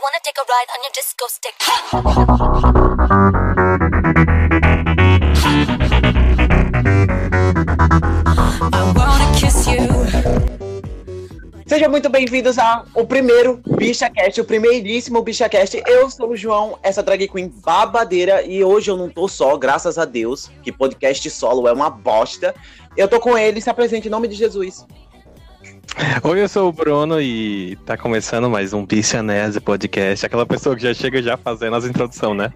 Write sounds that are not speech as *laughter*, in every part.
Wanna take a ride on your disco stick. Sejam muito bem-vindos ao primeiro BichaCast, o primeiríssimo BichaCast. Eu sou o João, essa drag queen babadeira, e hoje eu não tô só, graças a Deus, que podcast solo é uma bosta. Eu tô com ele, se apresente em nome de Jesus. Oi, eu sou o Bruno e tá começando mais um Bichanese Podcast. Aquela pessoa que já chega já fazendo as introduções, né?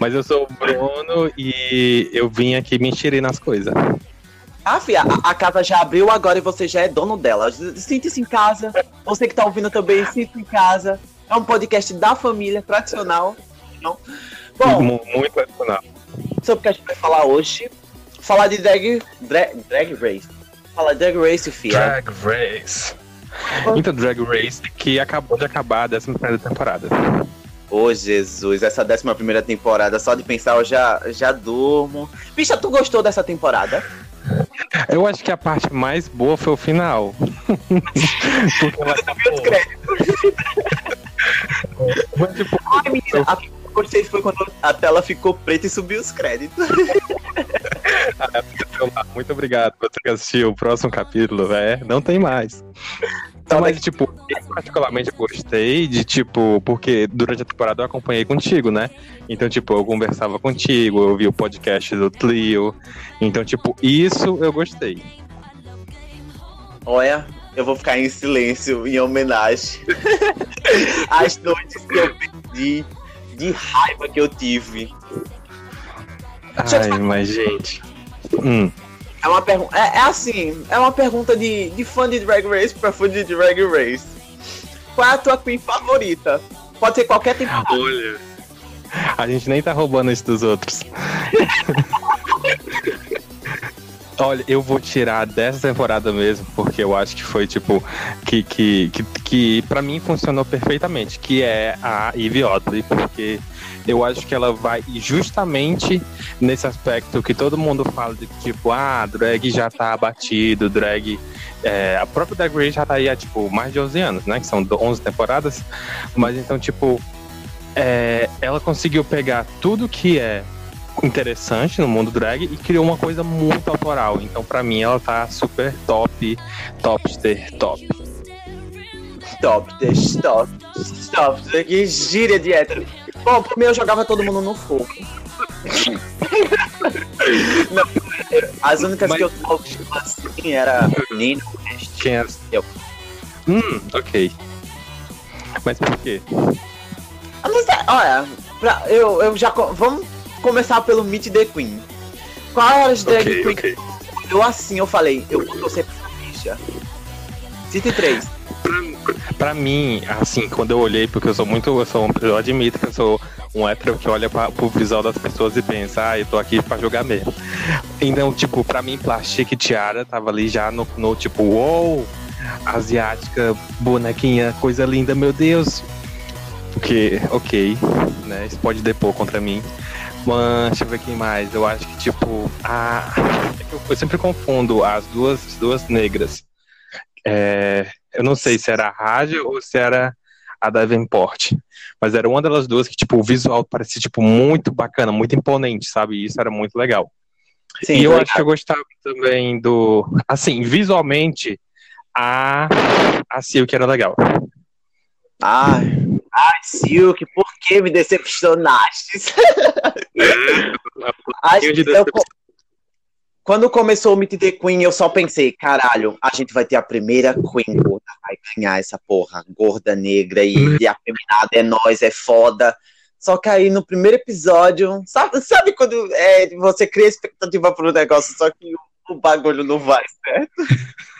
Mas eu sou o Bruno e eu vim aqui me enxerir nas coisas. Ah, fia, a, a casa já abriu agora e você já é dono dela. Sinta-se em casa. Você que tá ouvindo também, sinta-se em casa. É um podcast da família, tradicional. Não? Bom, Mu- Muito tradicional. sobre o que a gente vai falar hoje. Falar de drag, drag, drag race. Falar de drag race, fia. Drag Race. Então, Drag Race que acabou de acabar a 11 primeira temporada. Ô, Jesus, essa 11 primeira temporada, só de pensar eu já, já durmo. Bicha, tu gostou dessa temporada? Eu acho que a parte mais boa foi o final. *laughs* Porque ela créditos. Mas, tipo, Ai, menina, a eu gostei foi quando a tela ficou preta e subiu os créditos. *laughs* Muito obrigado por você que assistiu o próximo capítulo, é, não tem mais. Então, mas, tipo, eu particularmente gostei de, tipo, porque durante a temporada eu acompanhei contigo, né? Então, tipo, eu conversava contigo, eu vi o podcast do Tlio. Então, tipo, isso eu gostei. Olha, eu vou ficar em silêncio em homenagem *laughs* às noites que eu perdi, de raiva que eu tive. Ai, mas, gente. Hum. É uma pergunta. É, é assim, é uma pergunta de, de fã de Drag Race pra fã de Drag Race. Qual é a tua queen favorita? Pode ser qualquer temporada. Olha. A gente nem tá roubando isso dos outros. Olha, eu vou tirar dessa temporada mesmo, porque eu acho que foi, tipo, que, que, que, que pra mim funcionou perfeitamente, que é a Eve Oddly, porque eu acho que ela vai justamente nesse aspecto que todo mundo fala de tipo, ah, drag já tá abatido, drag. é, a própria Drag Race já tá aí há, tipo, mais de 11 anos, né? Que são 11 temporadas. Mas então, tipo, é, ela conseguiu pegar tudo que é interessante no mundo drag e criou uma coisa muito autoral. Então, pra mim, ela tá super top, topster, top. Deixa, stop, stop. Que gíria de hétero. Bom, por mim eu jogava todo mundo no fogo. *laughs* Não, as únicas Mas- que eu tava assim era Nino. Quem é? Eu. Hum, ok. Mas por quê? Ah, é, olha, pra- eu, eu já. Vamos começar pelo Meet the Queen. Qual era as drag Ok, queen ok. que eu assim, eu falei, eu vou torcer pra bicha. Cite três. Pra mim, assim, quando eu olhei, porque eu sou muito, eu, sou, eu admito que eu sou um hétero que olha pra, pro visual das pessoas e pensa, ah, eu tô aqui pra jogar mesmo. Então, tipo, pra mim, Plastic Tiara tava ali já no, no tipo, uou, asiática, bonequinha, coisa linda, meu Deus. Porque, ok, né, isso pode depor contra mim. Mas, deixa eu ver quem mais. Eu acho que, tipo, a... é eu, sempre confundo as duas, as duas negras. É, eu não sei se era a rádio ou se era a Davenport. Mas era uma delas duas que, tipo, o visual parecia, tipo, muito bacana, muito imponente, sabe? E isso era muito legal. Sim, e eu tô acho que eu gostava também do... Assim, visualmente, a, a Silk era legal. Ai, ai, Silk, por que me decepcionaste? *laughs* Ai, de decepção. quando começou o Meet the Queen, eu só pensei, caralho, a gente vai ter a primeira Queen gorda, vai ganhar essa porra, gorda negra e, e a feminada é nós, é foda. Só que aí no primeiro episódio, sabe, sabe quando é, você cria expectativa pro negócio, só que o, o bagulho não vai, certo? *laughs*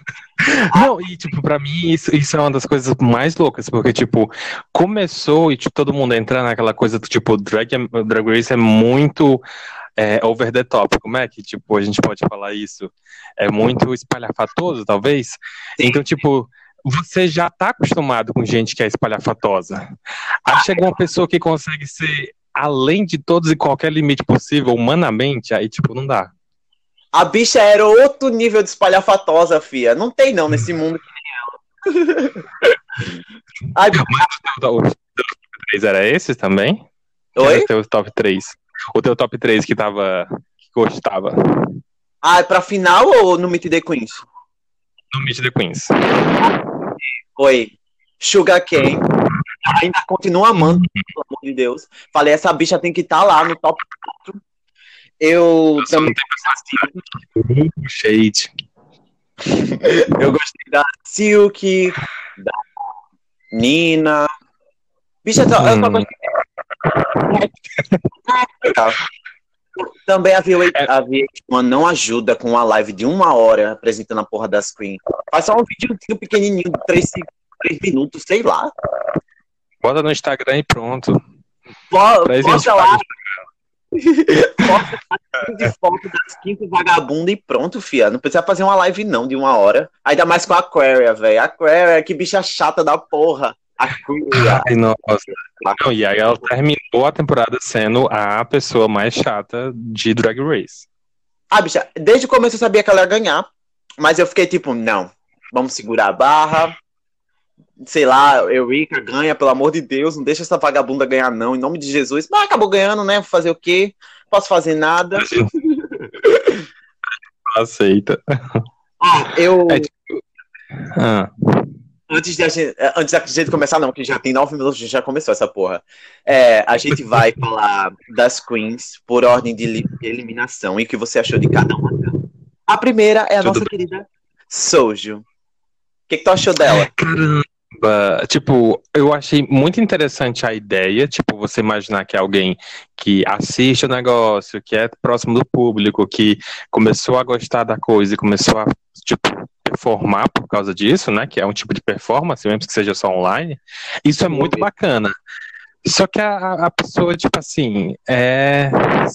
Não, e tipo, pra mim isso, isso é uma das coisas mais loucas, porque, tipo, começou e tipo, todo mundo entra naquela coisa do tipo, drag, é- drag Race é muito é, over the top. Como é que, tipo, a gente pode falar isso? É muito espalhafatoso, talvez? Então, tipo, você já tá acostumado com gente que é espalhafatosa. Aí chega uma pessoa que consegue ser além de todos e qualquer limite possível, humanamente, aí, tipo, não dá. A bicha era outro nível de espalhafatosa, fia. Não tem não nesse mundo que nem ela. Ai, Mas o 3 era esse também? Oi? Era teu top 3. O teu top 3 que tava. que gostava. Ah, é pra final ou no Meet the Queens? No Meet the Queens. Foi Sugar Cane. Ainda continua amando, pelo amor de Deus. Falei, essa bicha tem que estar lá no top 4. Eu também Shade. eu gostei da Silk, da Nina. Bicha, eu só eu só Hum. gostei. Tá. Também a VH1 a VH1 não ajuda com uma live de uma hora apresentando a porra das Queen. Faz só um vídeo pequenininho, de 3, minutos, sei lá. Bota no Instagram e pronto. Po- Pra isso a gente Posta lá. Posta de foto das quintas vagabundas e pronto, fia. Não precisa fazer uma live não de uma hora. Ainda mais com a Aquaria, velho. Aquaria, que bicha chata da porra. Aquaria. Ai, nossa. Não, e aí ela terminou a temporada sendo a pessoa mais chata de Drag Race. Ah, bicha, desde o começo eu sabia que ela ia ganhar. Mas eu fiquei tipo, não. Vamos segurar a barra. Sei lá, Eurica ganha, pelo amor de Deus. Não deixa essa vagabunda ganhar, não. Em nome de Jesus. Mas acabou ganhando, né? Vou fazer o quê? Posso fazer nada. *laughs* Aceita. Ah, eu. É tipo- Ah, Antes, de a gente, eh, antes da gente começar, não, que já tem nove minutos, a gente já começou essa porra. É, a gente vai *laughs* falar das queens por ordem de li- eliminação e o que você achou de cada uma delas. A primeira é a Tudo nossa querida Sojo. O que, que tu achou dela? Caramba! Tipo, eu achei muito interessante a ideia, tipo, você imaginar que é alguém que assiste o negócio, que é próximo do público, que começou a gostar da coisa e começou a, tipo, performar por causa disso, né? Que é um tipo de performance, mesmo que seja só online. Isso é muito bacana. Só que a, a pessoa, tipo assim, é,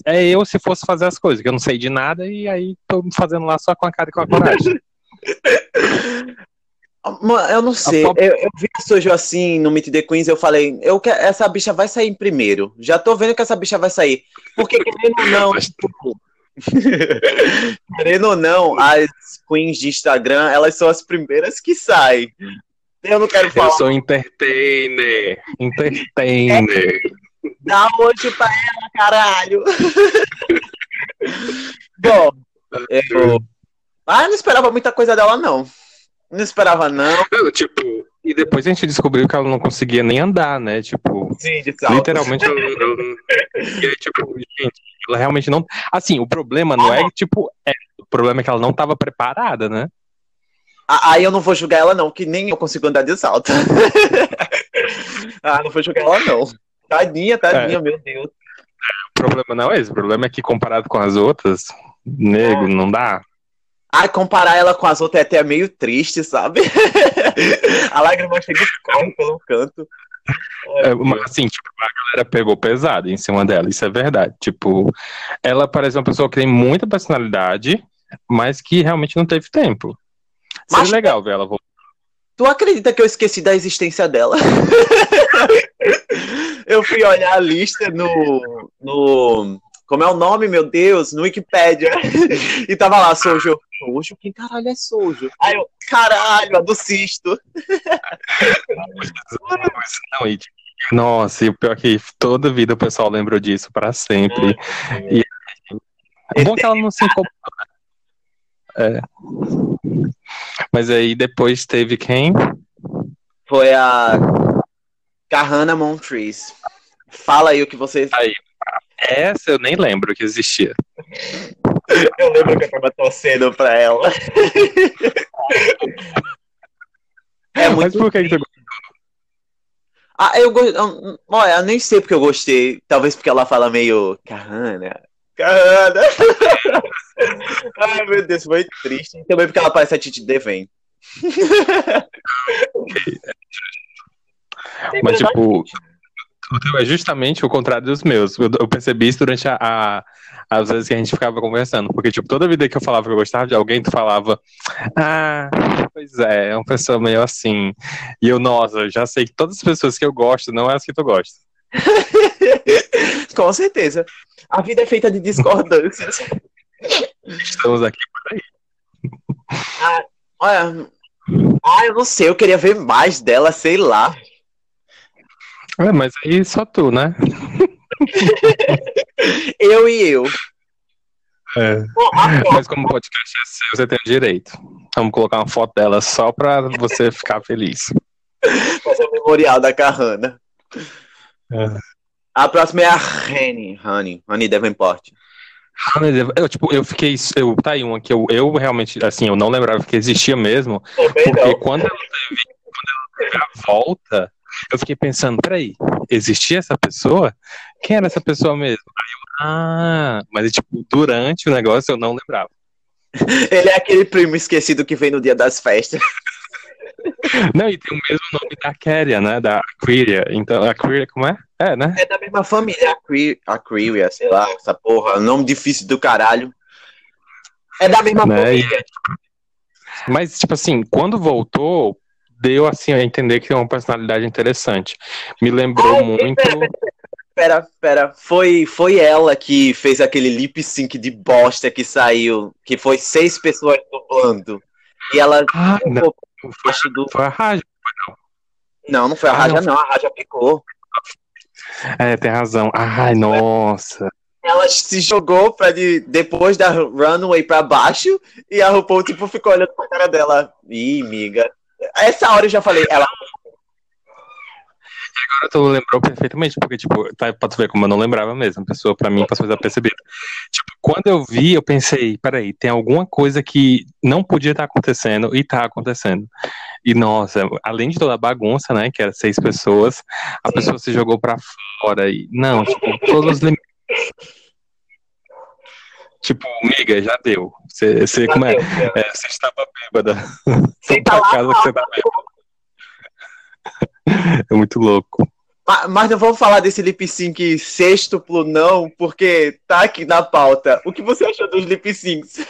é eu se fosse fazer as coisas, que eu não sei de nada e aí tô fazendo lá só com a cara e com a coragem. *laughs* Eu não sei. pop- Eu, eu vi a Sojo assim no Meet the Queens, eu falei, eu que essa bicha vai sair em primeiro. Já tô vendo que essa bicha vai sair. Porque querendo ou não, tipo, *laughs* querendo ou não, as queens de Instagram, elas são as primeiras que saem. Eu não quero Eu falar. sou entertainer, entertainer. Dá hoje pra ela, caralho. *laughs* Bom, eu. Ah, eu não esperava muita coisa dela, não. Não esperava, não. Eu, tipo, e depois a gente descobriu que ela não conseguia nem andar, né? Tipo, Sim, literalmente ela, ela *laughs* E aí, tipo, gente, ela realmente não. Assim, o problema não é que, tipo, é, o problema é que ela não tava preparada, né? Ah, Aí eu não vou julgar ela, não, que nem eu consigo andar de salto. *laughs* ah, não vou julgar ela, não. Tadinha, tadinha, meu Deus. O problema não é esse, o problema é que comparado com as outras, nego, não dá. Ai, comparar ela com as outras é até meio triste, sabe? *laughs* a lágrima chega e corre pelo canto. É, mas, assim, tipo, a galera pegou pesado em cima dela, isso é verdade. Tipo, ela parece uma pessoa que tem muita personalidade, mas que realmente não teve tempo. Seria Mas- legal ver ela voltar. Tu acredita que eu esqueci da existência dela? *laughs* eu fui olhar a lista no, no. Como é o nome, meu Deus? No Wikipédia. *laughs* e tava lá, Sojo. Sojo? Quem caralho é Sojo? Aí eu, caralho, a do cisto. Não, e, nossa, e o pior é que toda vida o pessoal lembrou disso pra sempre. E é bom que ela não se incomoda. É. Mas aí depois teve quem? Foi a Carrana Montrese. Fala aí o que você. Essa eu nem lembro que existia. *laughs* Eu lembro que eu tava torcendo pra ela. é Mas muito por que, que tu Ah, eu gostei. Olha, eu nem sei porque eu gostei. Talvez porque ela fala meio. Carrana. Carrana. *laughs* Ai, meu Deus, foi triste. Também porque ela parece a Titi Devane. Mas, tipo, o teu é justamente o contrário dos meus. Eu, eu percebi isso durante a, a- as vezes que a gente ficava conversando. Porque, tipo, toda vida que eu falava que eu gostava de alguém, tu falava, ah, pois é, é uma pessoa meio assim. E eu, nossa, eu já sei que todas as pessoas que eu gosto não é as que tu gosta. *laughs* Com certeza. A vida é feita de discordâncias. Estamos aqui. Olha. Ah, eu não sei, eu queria ver mais dela, sei lá. É, mas aí só tu, né? *laughs* Eu e eu. É. Mas como o podcast é seu, você tem o direito. Vamos colocar uma foto dela só pra você ficar feliz. Fazer o memorial da Carrana. É. A próxima é a Rani. Honey. Honey Davenport. Eu, tipo, eu fiquei. Eu, tá aí uma que eu, eu realmente, assim, eu não lembrava que existia mesmo. Também Porque não. quando ela teve, quando ela teve a volta, eu fiquei pensando, peraí, existia essa pessoa? Quem era essa pessoa mesmo? Aí eu, ah, mas tipo, durante o negócio eu não lembrava. *laughs* Ele é aquele primo esquecido que vem no dia das festas. *laughs* Não, e tem o mesmo nome da Kéria, né? Da Aquiria. Então, Aquiria, como é? É, né? É da mesma família, Aqui- Aquiria, sei lá, essa porra. Nome difícil do caralho. É da mesma Né, família. Mas, tipo assim, quando voltou, deu assim a entender que tem uma personalidade interessante. Me lembrou Ai, muito. pera, Pera, pera. Foi, foi ela que fez aquele lip sync de bosta que saiu, que foi seis pessoas dublando. E ela Ah, não, acho do. foi a Raja. Não, não foi a Ah, Raja, não. não. A Raja picou. É, tem razão. Ai, nossa. Ela se jogou pra de, depois da runway pra baixo e a RuPaul, tipo, ficou olhando pra cara dela. Ih, miga. Essa hora eu já falei, ela. Agora tu lembrou perfeitamente, porque, tipo, tá, pra tu ver como eu não lembrava mesmo. A pessoa, pra mim, passou desapercebida. Tipo, quando eu vi, eu pensei, peraí, tem alguma coisa que não podia estar acontecendo e tá acontecendo. E, nossa, além de toda a bagunça, né, que era seis pessoas, a Sim. pessoa se jogou pra fora e, não, tipo, todos os limites. Tipo, miga, já deu. Você, você como é? *laughs* É, Você estava bêbada. Você tá pra lá, casa que você tá bêbada. *laughs* É muito louco. Ma- Mas não vamos falar desse lip sync sextuplo, não, porque tá aqui na pauta. O que você achou dos lip syncs? *laughs*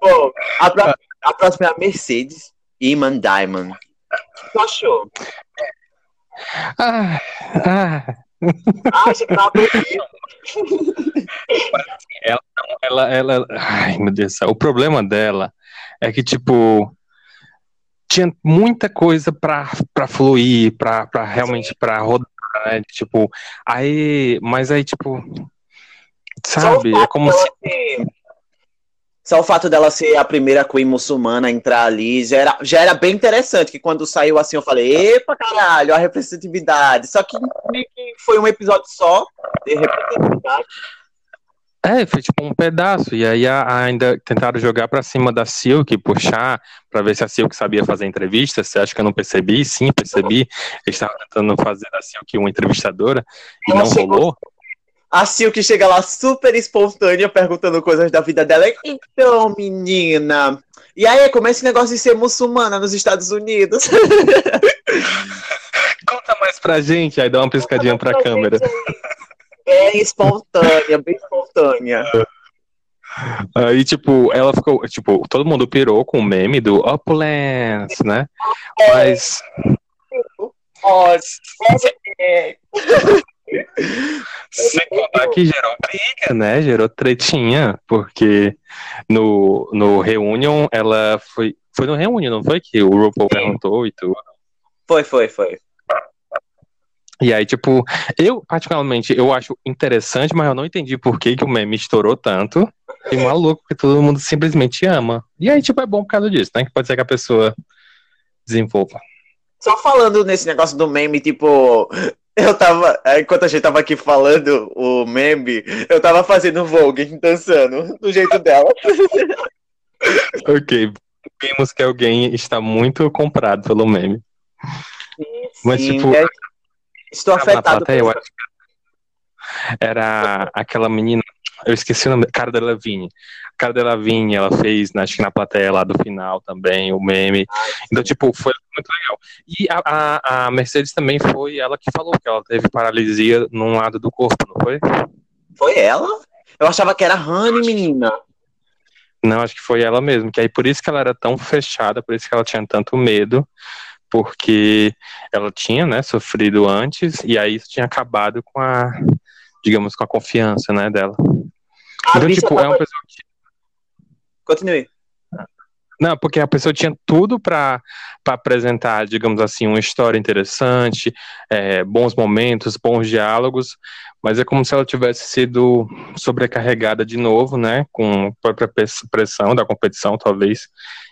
Bom, a, pró- a próxima é a Mercedes Iman Diamond. O que tu achou? Ah, ah, Que bonito. ela, ela. Ai, meu Deus. O problema dela é que, tipo. Tinha muita coisa pra, pra fluir, pra, pra realmente pra rodar, né? Tipo, aí. Mas aí, tipo. Sabe? Só o É como fato se. dela ser- Só o fato dela ser a primeira queen muçulmana a entrar ali já era, já era bem interessante. Que quando saiu assim, eu falei, epa caralho, a representatividade. Só que foi um episódio só de representatividade. É, foi tipo um pedaço. E aí ainda tentaram jogar pra cima da Silk, puxar, pra ver se a Silk sabia fazer entrevista. Você acha que eu não percebi? Sim, percebi. Eles estavam tentando fazer da Silk uma entrevistadora e Ela não chegou- rolou. A Silk chega lá super espontânea, perguntando coisas da vida dela. Então, menina. E aí, como é esse negócio de ser muçulmana nos Estados Unidos? *laughs* Pra gente, aí dá uma piscadinha pra câmera. Bem espontânea, bem espontânea. Aí, tipo, ela ficou, tipo, todo mundo pirou com o meme do Opulence, né? Mas, é, sem contar que gerou briga, né? Gerou tretinha, porque no, no Reunion, ela foi, foi no Reunion, não foi? Que o RuPaul perguntou e tudo. Foi, foi, foi. E aí, tipo, eu, particularmente, eu acho interessante, mas eu não entendi por que, que o meme estourou tanto. E maluco, que todo mundo simplesmente ama. E aí, tipo, é bom por causa disso, né? Que pode ser que a pessoa desenvolva. Só falando nesse negócio do meme, tipo, eu tava. Enquanto a gente tava aqui falando o meme, eu tava fazendo Vogue, dançando, do jeito dela. *laughs* Ok, vimos que alguém está muito comprado pelo meme. Mas, Sim, tipo, é- estou Na afetado. plateia, eu acho que era aquela menina, eu esqueci o nome, Cara da Lavigne. Cara da Lavigne, ela fez, né, acho que na plateia lá do final também, o meme. Então, tipo, foi muito legal. E a, a, a Mercedes também foi ela que falou que ela teve paralisia num lado do corpo, não foi? Foi ela? Eu achava que era Honey, menina. Não, acho que foi ela mesmo. Que aí por isso que ela era tão fechada, por isso que ela tinha tanto medo, porque ela tinha, né, sofrido antes, e aí isso tinha acabado com a, digamos, com a confiança, né, dela. A Então, tipo, tava- é uma pessoa que Continue. Não, porque a pessoa tinha tudo para apresentar, digamos assim, uma história interessante, é, bons momentos, bons diálogos, mas é como se ela tivesse sido sobrecarregada de novo, né? Com a própria pressão da competição, talvez,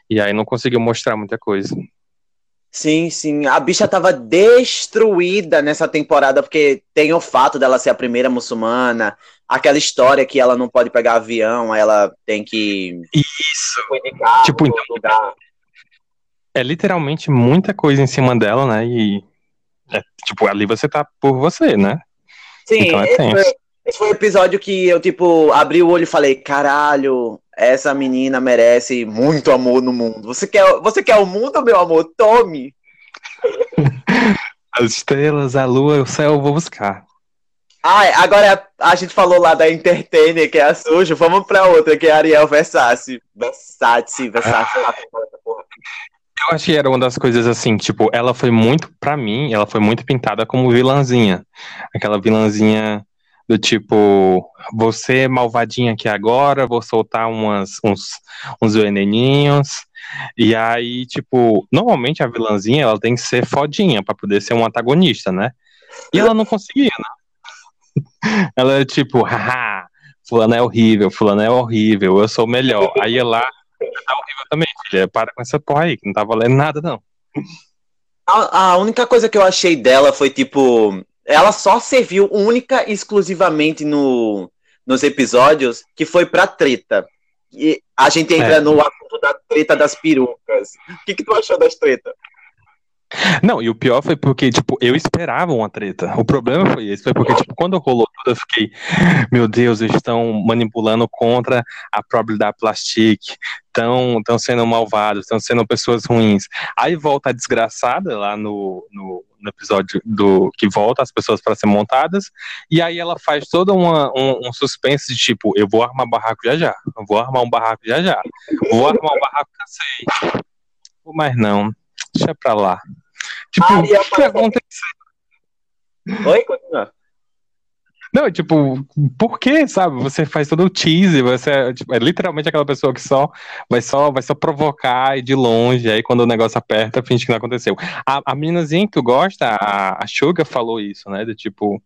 e aí não conseguiu mostrar muita coisa. Sim, sim. A bicha tava destruída nessa temporada, porque tem o fato dela ser a primeira muçulmana, aquela história que ela não pode pegar avião, ela tem que. Isso. Tipo, então, lugar. É literalmente muita coisa em cima dela, né? E. É, tipo, ali você tá por você, né? Sim, então é foi, esse foi o episódio que eu, tipo, abri o olho e falei: caralho, essa menina merece muito amor no mundo. Você quer, você quer o mundo, meu amor? Tome! *laughs* As estrelas, a lua, o céu, eu vou buscar. Ah, agora a gente falou lá da Entertainer, que é a suja. Vamos pra outra, que é a Ariel Versace. Versace, Versace. Ah. Eu acho que era uma das coisas assim, tipo, ela foi muito, pra mim, ela foi muito pintada como vilãzinha. Aquela vilãzinha do tipo, você é malvadinha aqui agora, vou soltar umas, uns, uns veneninhos. E aí, tipo, normalmente a vilãzinha ela tem que ser fodinha para poder ser um antagonista, né? E ela não conseguia, né? *laughs* Ela é tipo, haha, fulano é horrível, fulano é horrível, eu sou melhor. Aí lá, tá horrível também, filha. Para com essa porra aí, que não tá valendo nada, não. A, a única coisa que eu achei dela foi, tipo, ela só serviu única e exclusivamente no, nos episódios que foi pra treta. E a gente entra é. no assunto da treta das perucas. O que, que tu achou das tretas? Não, e o pior foi porque, tipo, eu esperava uma treta. O problema foi esse, foi porque, tipo, quando rolou tudo, eu fiquei, meu Deus, eles estão manipulando contra a probabilidade plastic, estão sendo malvados, estão sendo pessoas ruins. Aí volta a desgraçada lá no, no, no episódio do que volta as pessoas para ser montadas, e aí ela faz todo uma, um, um, suspense de tipo, eu vou armar barraco já já, eu vou armar um barraco já já, vou armar um barraco cansei. Mas não, deixa pra lá. Tipo, o que vai acontecer? Oi, continua. Não, tipo, por que, sabe? Você faz todo o teaser, você é, tipo, é, literalmente aquela pessoa que só vai só vai só provocar e de longe, aí quando o negócio aperta, finge que não aconteceu. A, a meninazinha que tu gosta, a, a Suga falou isso, né? De tipo,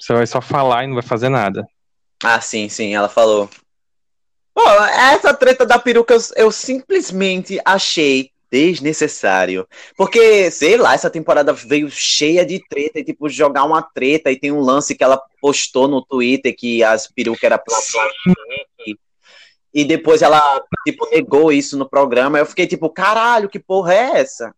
você vai só falar e não vai fazer nada. Ah, sim, sim, ela falou. Pô, essa treta da peruca eu, eu simplesmente achei desnecessário. Porque, sei lá, essa temporada veio cheia de treta e, tipo, jogar uma treta e tem um lance que ela postou no Twitter que as perucas eram. E depois ela, tipo, negou isso no programa. Eu fiquei tipo, caralho, que porra é essa?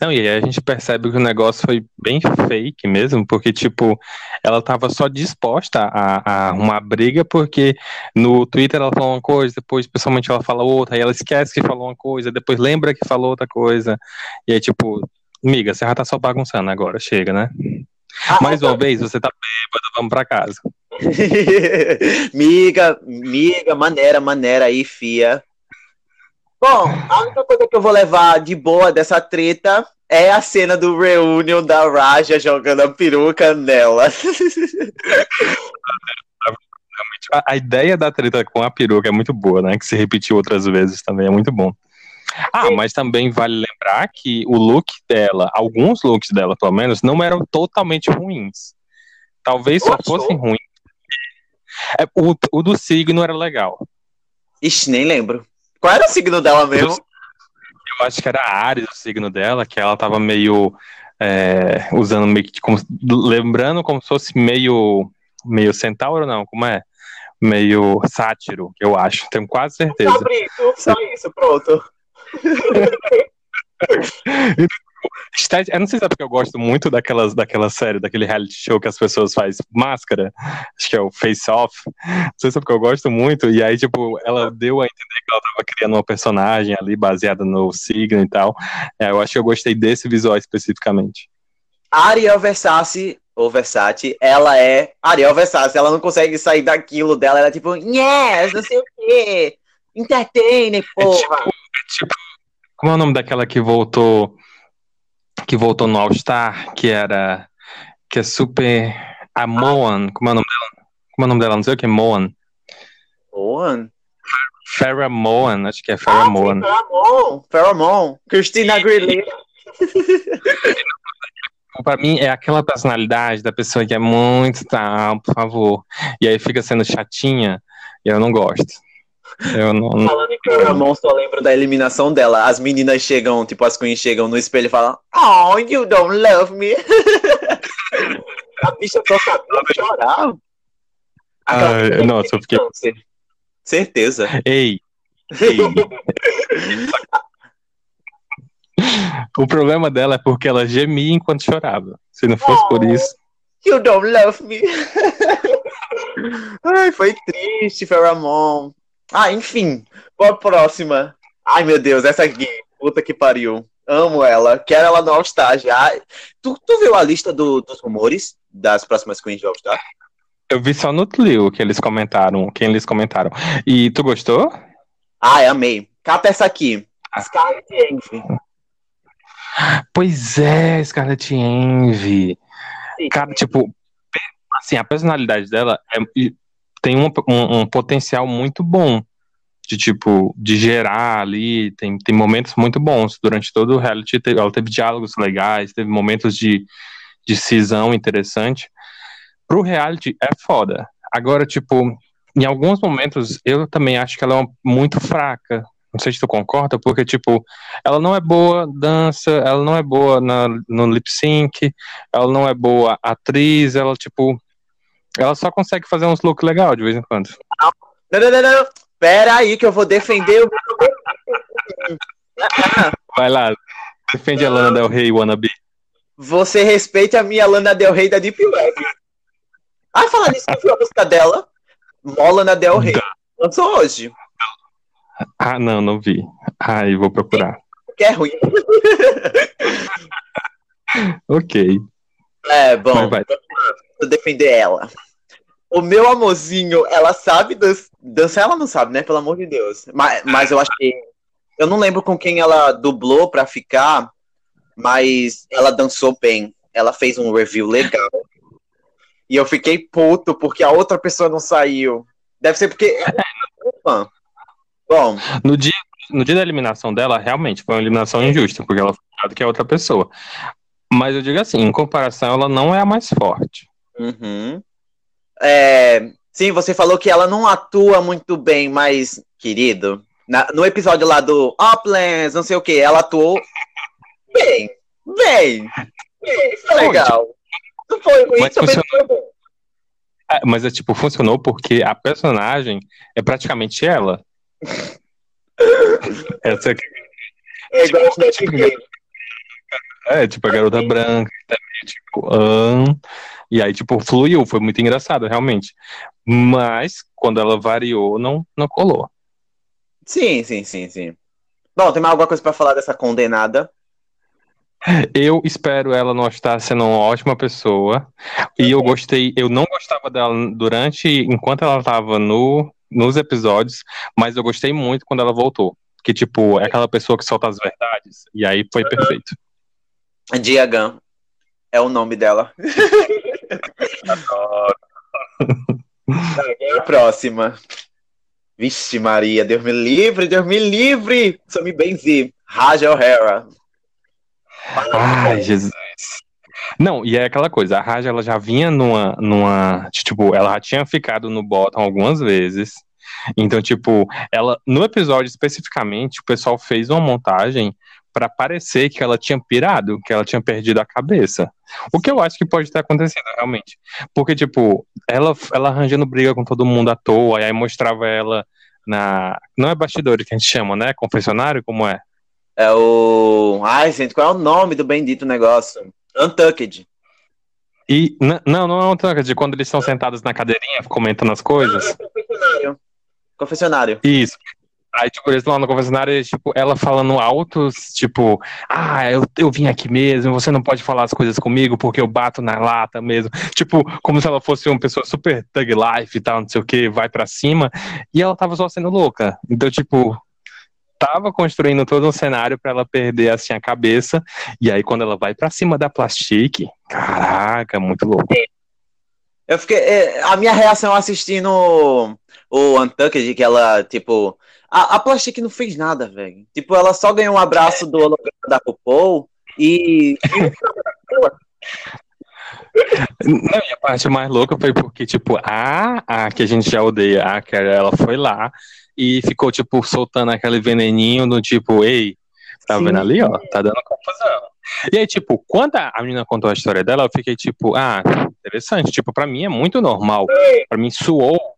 Não, e aí a gente percebe que o negócio foi bem fake mesmo, porque, tipo, ela tava só disposta a, a uma briga, porque no Twitter ela falou uma coisa, depois pessoalmente ela fala outra, aí ela esquece que falou uma coisa, depois lembra que falou outra coisa, e aí, tipo, miga, você já tá só bagunçando agora, chega, né? Ah, Mais uma vez, você tá bêbado, vamos pra casa. *laughs* miga, miga, maneira, maneira aí, fia. Bom, a única coisa que eu vou levar de boa dessa treta é a cena do reunion da Raja jogando a peruca nela. A, ideia da treta com a peruca é muito boa, né? Que se repetiu outras vezes também, é muito bom. Ah, mas também vale lembrar que o look dela, alguns looks dela, pelo menos, não eram totalmente ruins. Talvez só fossem ruins. É, o, o do signo era legal. Ixi, nem lembro. Qual era o signo dela mesmo? Eu acho que era Ares o signo dela, que ela tava meio é, usando meio que como, lembrando como se fosse meio meio centauro não, como é? Meio sátiro, eu acho, tenho quase certeza. só isso, pronto. *laughs* Eu não sei se é porque eu gosto muito daquelas, daquela série, daquele reality show que as pessoas fazem máscara, acho que é o Face Off. Não sei se é porque eu gosto muito, e aí, tipo, ela deu a entender que ela tava criando uma personagem ali baseada no signo e tal. É, eu acho que eu gostei desse visual especificamente. Ariel Versace, ou Versace, ela é Ariel Versace, ela não consegue sair daquilo dela, ela é tipo, yes, não sei o quê, entertainer, porra. É tipo, é tipo, como é o nome daquela que voltou que voltou no All Star, que era que é super a Moan, como é o nome dela? Como é o nome dela? Não sei o que é Moan. Moan? Pheromone, acho que é Ah, sim, Pheromone. Pheromone. Pheromone. Christina Aguilera. *laughs* Pra mim, é aquela personalidade da pessoa que é muito, tá, por favor. E aí fica sendo chatinha, e eu não gosto. Eu não. não- Falando em Pheromone, só lembro da eliminação dela. As meninas chegam, tipo, as queens chegam no espelho e falam Oh, you don't love me. *laughs* A bicha só sabia chorar. Aquela Ah, nossa, eu fiquei- câncer. Certeza. Ei, ei. *laughs* O problema dela é porque ela gemia enquanto chorava. Se não fosse por isso. You don't love me. *laughs* Ai, foi triste, Pheromone. Ah, enfim. Qual a próxima? Ai, meu Deus, essa aqui. Puta que pariu. Amo ela. Quero ela no All Star já. Tu, tu viu a lista do- dos rumores das próximas Queens de All Star? Eu vi só no Tlio que eles comentaram, quem eles comentaram. E tu gostou? Ai, amei. Cata essa aqui. Scarlett Envy. Pois é, Scarlett Envy. Cara, tipo, assim, a personalidade dela é- tem um, um- um potencial muito bom de, tipo, de gerar ali, tem, tem momentos muito bons. Durante todo o reality, ela teve diálogos legais, teve momentos de, de cisão interessante. Pro reality, é foda. Agora, tipo, em alguns momentos, eu também acho que ela é muito fraca. Não sei se tu concorda, porque, tipo, ela não é boa dança, ela não é boa na, no lip sync, ela não é boa atriz, ela, tipo, ela só consegue fazer uns looks legais de vez em quando. Não, não, não, não. Pera aí que eu vou defender o. Ah, Vai lá, defende a Lana Del Rey, wannabe. Você respeite a minha Lana Del Rey da Deep Web. Ai, falar nisso, que foi a música dela? Mola Del Rey. Lançou hoje. Ah, não, não vi. Ai, vou procurar. Que é ruim. *laughs* Ok, É, bom. vai, vai. Vou defender ela. O meu amorzinho, ela sabe dan- dançar, ela não sabe, né? Pelo amor de Deus. Mas, mas eu acho que. Eu não lembro com quem ela dublou pra ficar, mas ela dançou bem. Ela fez um review legal. E eu fiquei puto porque a outra pessoa não saiu. Deve ser porque. Bom, No dia, no dia da eliminação dela, realmente foi uma eliminação injusta, porque ela foi do que a outra pessoa. Mas eu digo assim, em comparação, ela não é a mais forte. Uhum. É, sim, você falou que ela não atua muito bem, mas, querido, na- no episódio lá do Uplands, não sei o que, ela atuou bem, bem, bem, foi legal. Não foi ruim, Mas também não foi bom. É, mas é tipo, funcionou porque a personagem é praticamente ela. *laughs* Essa é, É igual tipo, Game. é, tipo, a garota branca, tipo, ahn, e aí, tipo, fluiu, foi muito engraçado, realmente. Mas, quando ela variou, não, não colou. Sim, sim, sim, sim. Bom, tem mais alguma coisa pra falar dessa condenada? Eu espero ela não estar sendo uma ótima pessoa. E eu gostei, eu não gostava dela durante, enquanto ela estava no, nos episódios, mas eu gostei muito quando ela voltou. Que, tipo, é aquela pessoa que solta as verdades. E aí foi perfeito. Diagan é o nome dela. *laughs* A próxima. Vixe Maria, Deus me livre, Deus me livre. Só me benzi. Raja O'Hara. Ai, Jesus. Não, e é aquela coisa, a Raja ela já vinha numa, numa. Tipo, ela já tinha ficado no bottom algumas vezes. Então, tipo, ela. No episódio especificamente, o pessoal fez uma montagem pra parecer que ela tinha pirado, que ela tinha perdido a cabeça. O que eu acho que pode ter acontecido, realmente. Porque, tipo, ela, ela arranjando briga com todo mundo à toa, e aí mostrava ela na. Não é bastidores que a gente chama, né? Confessionário, como é? É o. Ai, gente, qual é o nome do bendito negócio? Untucked. E não, não é um de quando eles estão sentados na cadeirinha comentando as coisas. Confessionário. Confessionário. Isso. Aí, tipo, eles lá no confessionário tipo, ela falando altos, tipo, ah, eu, eu vim aqui mesmo, você não pode falar as coisas comigo porque eu bato na lata mesmo. Tipo, como se ela fosse uma pessoa super thug life e tal, não sei o que, vai pra cima. E ela tava só sendo louca. Então, tipo, tava construindo todo um cenário pra ela perder, assim, a cabeça. E aí, quando ela vai pra cima da plastique, caraca, muito louco. Eu fiquei. é, A minha reação assistindo o Untucked, que ela, tipo. A, a Plastic não fez nada, velho. Tipo, ela só ganhou um abraço do holograma da RuPaul e. *laughs* Não, e a parte mais louca foi porque, tipo, a, a que a gente já odeia, a Carol, ela foi lá e ficou, tipo, soltando aquele veneninho do tipo, ei, tá Sim. vendo ali, ó, tá dando confusão. E aí, tipo, quando a menina contou a história dela, eu fiquei, tipo, ah, interessante. Tipo, pra mim é muito normal. Pra mim soou no-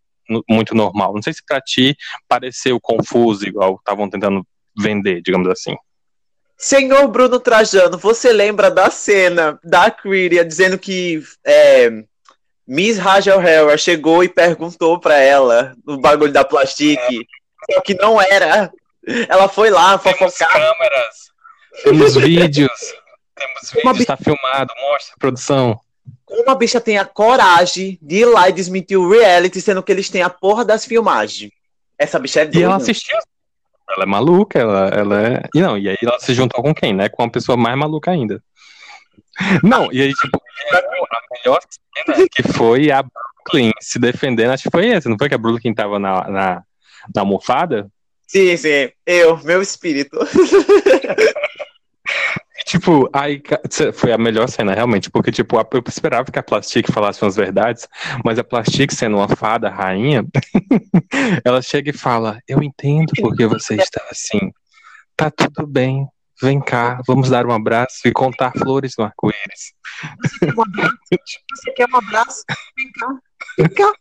muito normal. Não sei se pra ti pareceu confuso, igual estavam tentando vender, digamos assim. Senhor Bruno Trajano, você lembra da cena da Quiria dizendo que é, Miss Rachel Hera chegou e perguntou pra ela o bagulho da Plastic, só que não era. Ela foi lá fofocar. câmeras, temos *laughs* vídeos, temos Uma vídeos, tá filmado, mostra a produção. Como a bicha tem a coragem de ir lá e desmentir o reality, sendo que eles têm a porra das filmagens. Essa bicha é E doida. ela assistiu. Ela é maluca, ela, ela é. E não, e aí ela se juntou com quem, né? Com uma pessoa mais maluca ainda. Não, e aí, tipo, a melhor cena que foi a Brooklyn se defendendo, acho que foi essa, não foi que a Brooklyn tava na, na, na almofada? Sim, sim. Eu, meu espírito. *laughs* Tipo, aí foi a melhor cena, realmente, porque, tipo, eu esperava que a Plastic falasse umas verdades, mas a Plastic, sendo uma fada, rainha, *laughs* ela chega e fala: Eu entendo porque você está assim. Tá tudo bem. Vem cá, vamos dar um abraço e contar flores no arco-íris. Você quer um abraço? *laughs* Vem cá. Vem cá.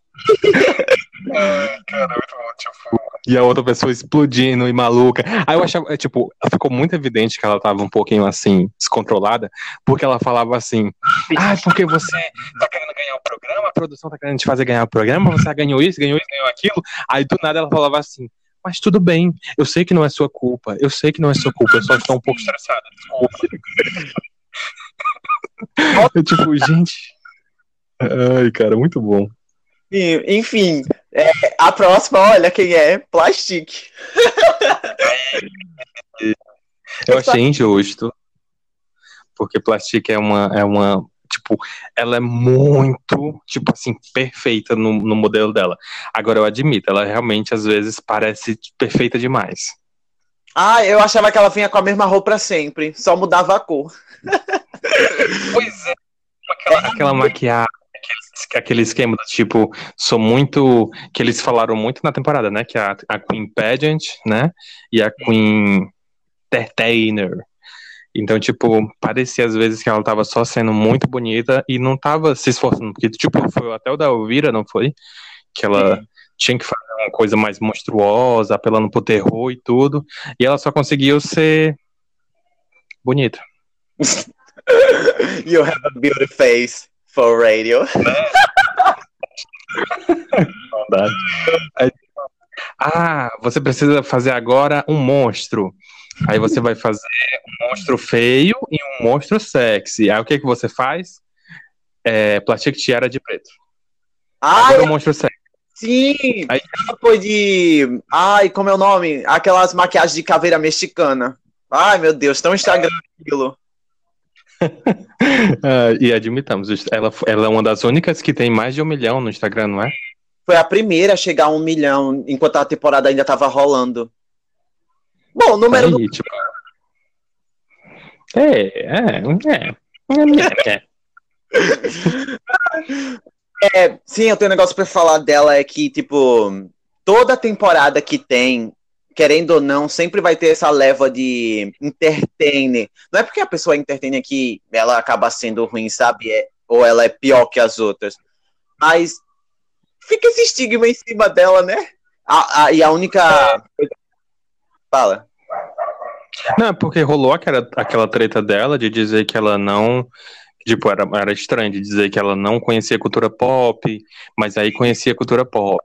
E a outra pessoa explodindo e maluca. Aí eu achava, é, tipo, ficou muito evidente que ela tava um pouquinho assim, descontrolada, porque ela falava assim: Ah, porque você tá querendo ganhar o programa, a produção tá querendo te fazer ganhar o programa, você ganhou isso, ganhou isso, ganhou aquilo. Aí do nada ela falava assim. Mas tudo bem, eu sei que não é sua culpa, eu sei que não é sua culpa, eu só estou um pouco estressada, desculpa. *laughs* Eu, tipo, gente. Ai, cara, muito bom. Enfim, é, a próxima, olha quem é. Plastic. Eu achei injusto. Porque Plastic é uma, é uma. Tipo, ela é muito, tipo assim, perfeita no, no modelo dela. Agora, eu admito, ela realmente, às vezes, parece perfeita demais. Ah, eu achava que ela vinha com a mesma roupa sempre. Só mudava a cor. Pois é. Aquela, aquela maquiagem, aquele, esquema do tipo, sou muito. Que eles falaram muito na temporada, né? Que a, a Queen Pageant, né? E a Queen Entertainer. Então, tipo, parecia às vezes que ela tava só sendo muito bonita e não tava se esforçando. Porque, tipo, foi até o da Elvira, não foi? Que ela tinha que fazer uma coisa mais monstruosa, apelando pro terror e tudo. E ela só conseguiu ser bonita. *laughs* you have a beauty face for radio. Aí, *laughs* ah, você precisa fazer agora um monstro. Aí você vai fazer um monstro feio e um monstro sexy. Aí o que que você faz? É, plastic tiara de preto. Ai, Agora o monstro sexy. sim! Aí- foi de. Ai, como é o nome? Aquelas maquiagens de caveira mexicana. Ai, meu Deus, tão Instagram aquilo. *laughs* Ah, e admitamos, ela, ela é uma das únicas que tem mais de um milhão no Instagram, não é? Foi a primeira a chegar a um milhão, enquanto a temporada ainda tava rolando. Bom, o número do Aí, tipo... É, é, é. é, é. *laughs* É, sim, eu tenho um negócio pra falar dela, é que, tipo, toda temporada que tem, querendo ou não, sempre vai ter essa leva de entertainer. Não é porque a pessoa é entertainer que ela acaba sendo ruim, sabe? É- ou ela é pior que as outras. Mas fica esse estigma em cima dela, né? A- a- e a única. Fala. Não, porque rolou aquela, aquela treta dela de dizer que ela não. Tipo, era, era estranho de dizer que ela não conhecia cultura pop, mas aí conhecia cultura pop.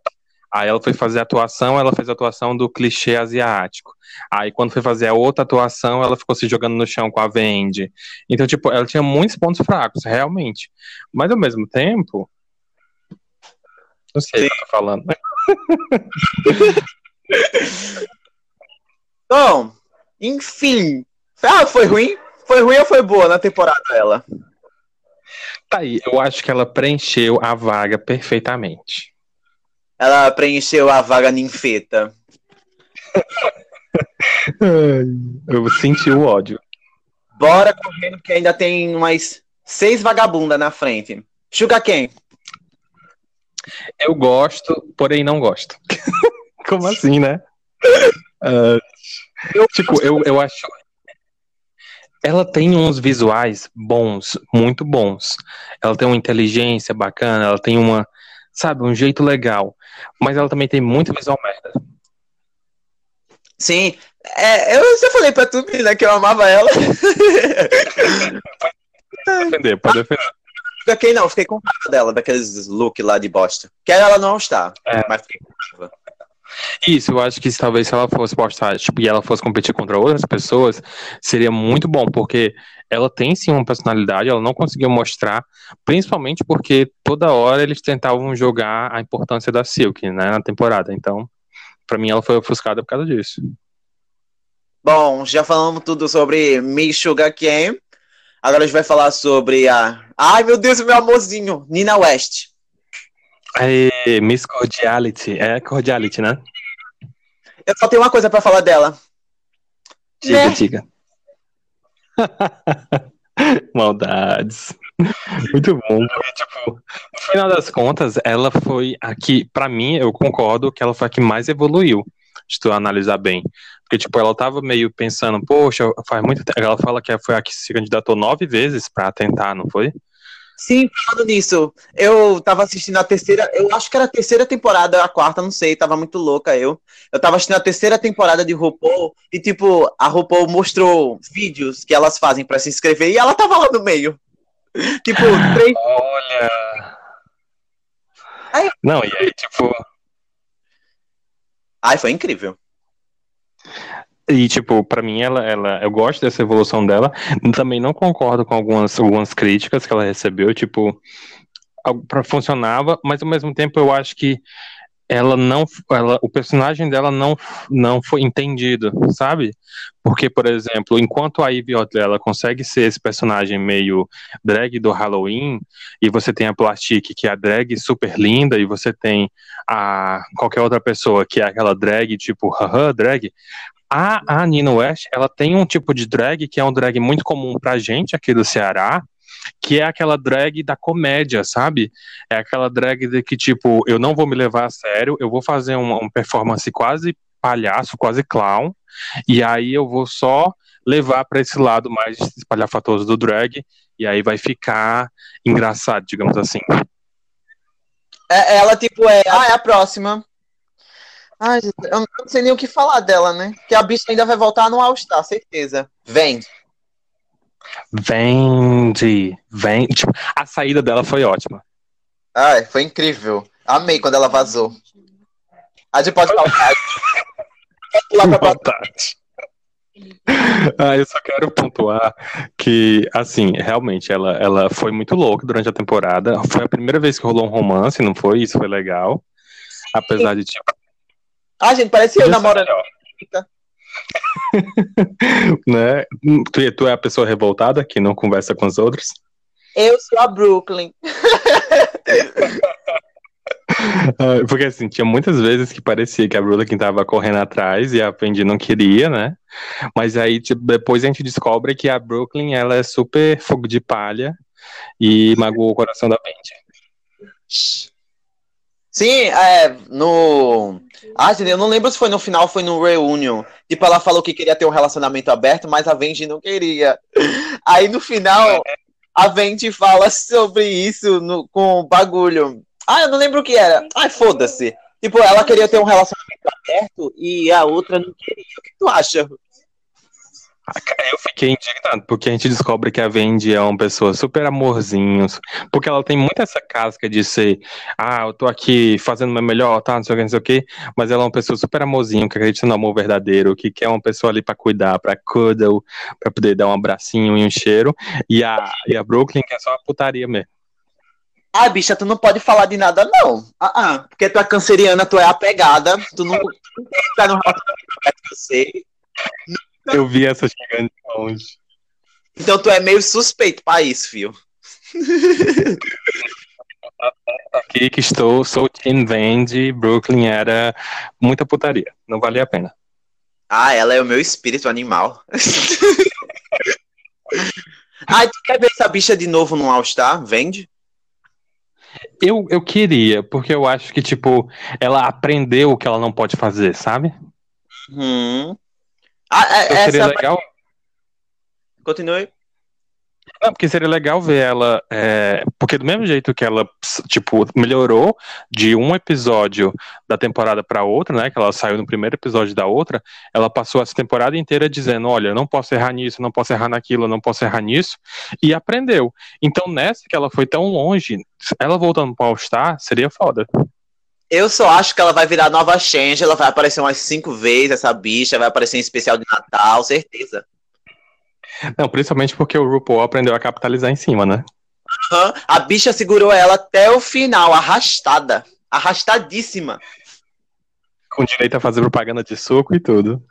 Aí ela foi fazer a atuação, ela fez a atuação do clichê asiático. Aí quando foi fazer a outra atuação, ela ficou se jogando no chão com a Vendi. Então, tipo, ela tinha muitos pontos fracos, realmente. Mas ao mesmo tempo. Não sei o que eu tô falando. *laughs* Bom, enfim. Ah, foi ruim? Foi ruim ou foi boa na temporada dela? Tá aí, eu acho que ela preencheu a vaga perfeitamente. Ela preencheu a vaga ninfeta. Eu senti o ódio. Bora correndo, porque ainda tem umas seis vagabundas na frente. Sugar quem? Eu gosto, porém não gosto. *laughs* Como assim, né? Ah, tipo, eu, eu acho. Ela tem uns visuais bons, muito bons. Ela tem uma inteligência bacana, ela tem uma, sabe, um jeito legal. Mas ela também tem muito visual merda. Sim. É, eu já falei pra tu, menina, que eu amava ela. Pode defender, pode defender. Quem não, fiquei com raiva dela, daqueles look lá de bosta. Quero ela não está, É. mas fiquei com raiva. Isso, eu acho que talvez se ela fosse postar, tipo, e ela fosse competir contra outras pessoas, seria muito bom, porque ela tem sim uma personalidade, ela não conseguiu mostrar, principalmente porque toda hora eles tentavam jogar a importância da Silk, né, na temporada. Então, pra mim ela foi ofuscada por causa disso. Bom, já falamos tudo sobre Miss Sugar Cane. Agora a gente vai falar sobre a. Ai, meu Deus, meu amorzinho, Nina West. Aí, Miss Cordiality, é Cordiality, né? Eu só tenho uma coisa pra falar dela. Diga, Né? diga. *laughs* Maldades. Muito bom. porque, tipo, no final das contas, ela foi a que, pra mim, eu concordo que ela foi a que mais evoluiu, se tu analisar bem. Porque, tipo, ela tava meio pensando, poxa, faz muito tempo. Ela fala que foi a que se candidatou nove vezes pra tentar, não foi? Sim, falando nisso, eu tava assistindo a terceira, eu acho que era a terceira temporada, a quarta, não sei, tava muito louca eu. Eu tava assistindo a terceira temporada de RuPaul e, tipo, a RuPaul mostrou vídeos que elas fazem pra se inscrever e ela tava lá no meio. *laughs* Tipo, três. Olha. Aí- Não, e aí, tipo, Ai, foi incrível. E, tipo, pra mim, ela, ela, eu gosto dessa evolução dela. Também não concordo com algumas, algumas críticas que ela recebeu, tipo, funcionava, mas ao mesmo tempo eu acho que ela não, ela, o personagem dela não, não foi entendido, sabe? Porque, por exemplo, enquanto a Ivy Otley, ela consegue ser esse personagem meio drag do Halloween, e você tem a Plastic, que é a drag super linda, e você tem a qualquer outra pessoa que é aquela drag, tipo, haha, drag, a, a Nina West, ela tem um tipo de drag que é um drag muito comum pra gente aqui do Ceará, que é aquela drag da comédia, sabe? É aquela drag de que, tipo, eu não vou me levar a sério, eu vou fazer uma, uma performance quase palhaço, quase clown, e aí eu vou só levar pra esse lado mais espalhafatoso do drag, e aí vai ficar engraçado, digamos assim. É, ela, tipo, é. Ah, é a próxima. Ai, eu não sei nem o que falar dela, né? Que a bicha ainda vai voltar no All Star, certeza. Vem. Vende, vende. Tipo, a saída dela foi ótima. Ai, foi incrível. Amei quando ela vazou. A gente pode falar. Pode pular pra Boa tarde. Ah, eu só quero pontuar que, assim, realmente, ela, ela foi muito louca durante a temporada. Foi a primeira vez que rolou um romance, não foi? Isso foi legal. Apesar de, tipo, Ah, gente, parece eu ser namorando. *laughs* né? Tu, tu é a pessoa revoltada que não conversa com os outros? Eu sou a Brooklyn. *laughs* Ah, Porque assim, tinha muitas vezes que parecia que a Brooklyn tava correndo atrás e a Fendi não queria, né? Mas aí tipo, depois a gente descobre que a Brooklyn ela é super fogo de palha e magoou o coração da Fendi. Sim, é, no. Ah, eu não lembro se foi no final foi no Reunion. Tipo, ela falou que queria ter um relacionamento aberto, mas a Vendi não queria. *laughs* Aí no final, a Vendi fala sobre isso no, com o bagulho. Ah, eu não lembro o que era. Ai, foda-se. Tipo, ela queria ter um relacionamento aberto e a outra não queria. O que tu acha? Eu fiquei indignado, porque a gente descobre que a Vendi é uma pessoa super amorzinho, porque ela tem muito essa casca de ser, ah, eu tô aqui fazendo o meu melhor, tá, não sei o que, não sei o que, mas ela é uma pessoa super amorzinho, que acredita no amor verdadeiro, que quer uma pessoa ali pra cuidar, pra cuddle, pra poder dar um abracinho e um cheiro, e a, e a Brooklyn que é só uma putaria mesmo. Ah, bicha, tu não pode falar de nada, não. Ah, ah, porque tu é canceriana, tu é apegada, tu não, não entrar no relacionamento aberto, eu sei. Eu vi essa chegando de longe. Então tu é meio suspeito pra isso, fio. Aqui que estou, sou Team Vendi, Brooklyn era muita putaria, não valia a pena. Ah, ela é o meu espírito animal. *laughs* Ai, tu quer ver essa bicha de novo no All Star? Vende? Eu, eu queria, porque eu acho que, tipo, ela aprendeu o que ela não pode fazer, sabe? Hum. Ah, é- Então seria legal. Continue. Não, porque seria legal ver ela. é, porque do mesmo jeito que ela, tipo, melhorou de um episódio da temporada pra outra, né? Que ela saiu no primeiro episódio da outra, ela passou essa temporada inteira dizendo: olha, eu não posso errar nisso, não posso errar naquilo, não posso errar nisso, e aprendeu. Então, nessa que ela foi tão longe, ela voltando pro All-Star, seria foda. Eu só acho que ela vai virar nova Change, ela vai aparecer umas cinco vezes, essa bicha, vai aparecer em especial de Natal, certeza. Não, principalmente porque o RuPaul aprendeu a capitalizar em cima, né? Aham, A bicha segurou ela até o final, arrastada. Arrastadíssima. Com direito a fazer propaganda de suco e tudo.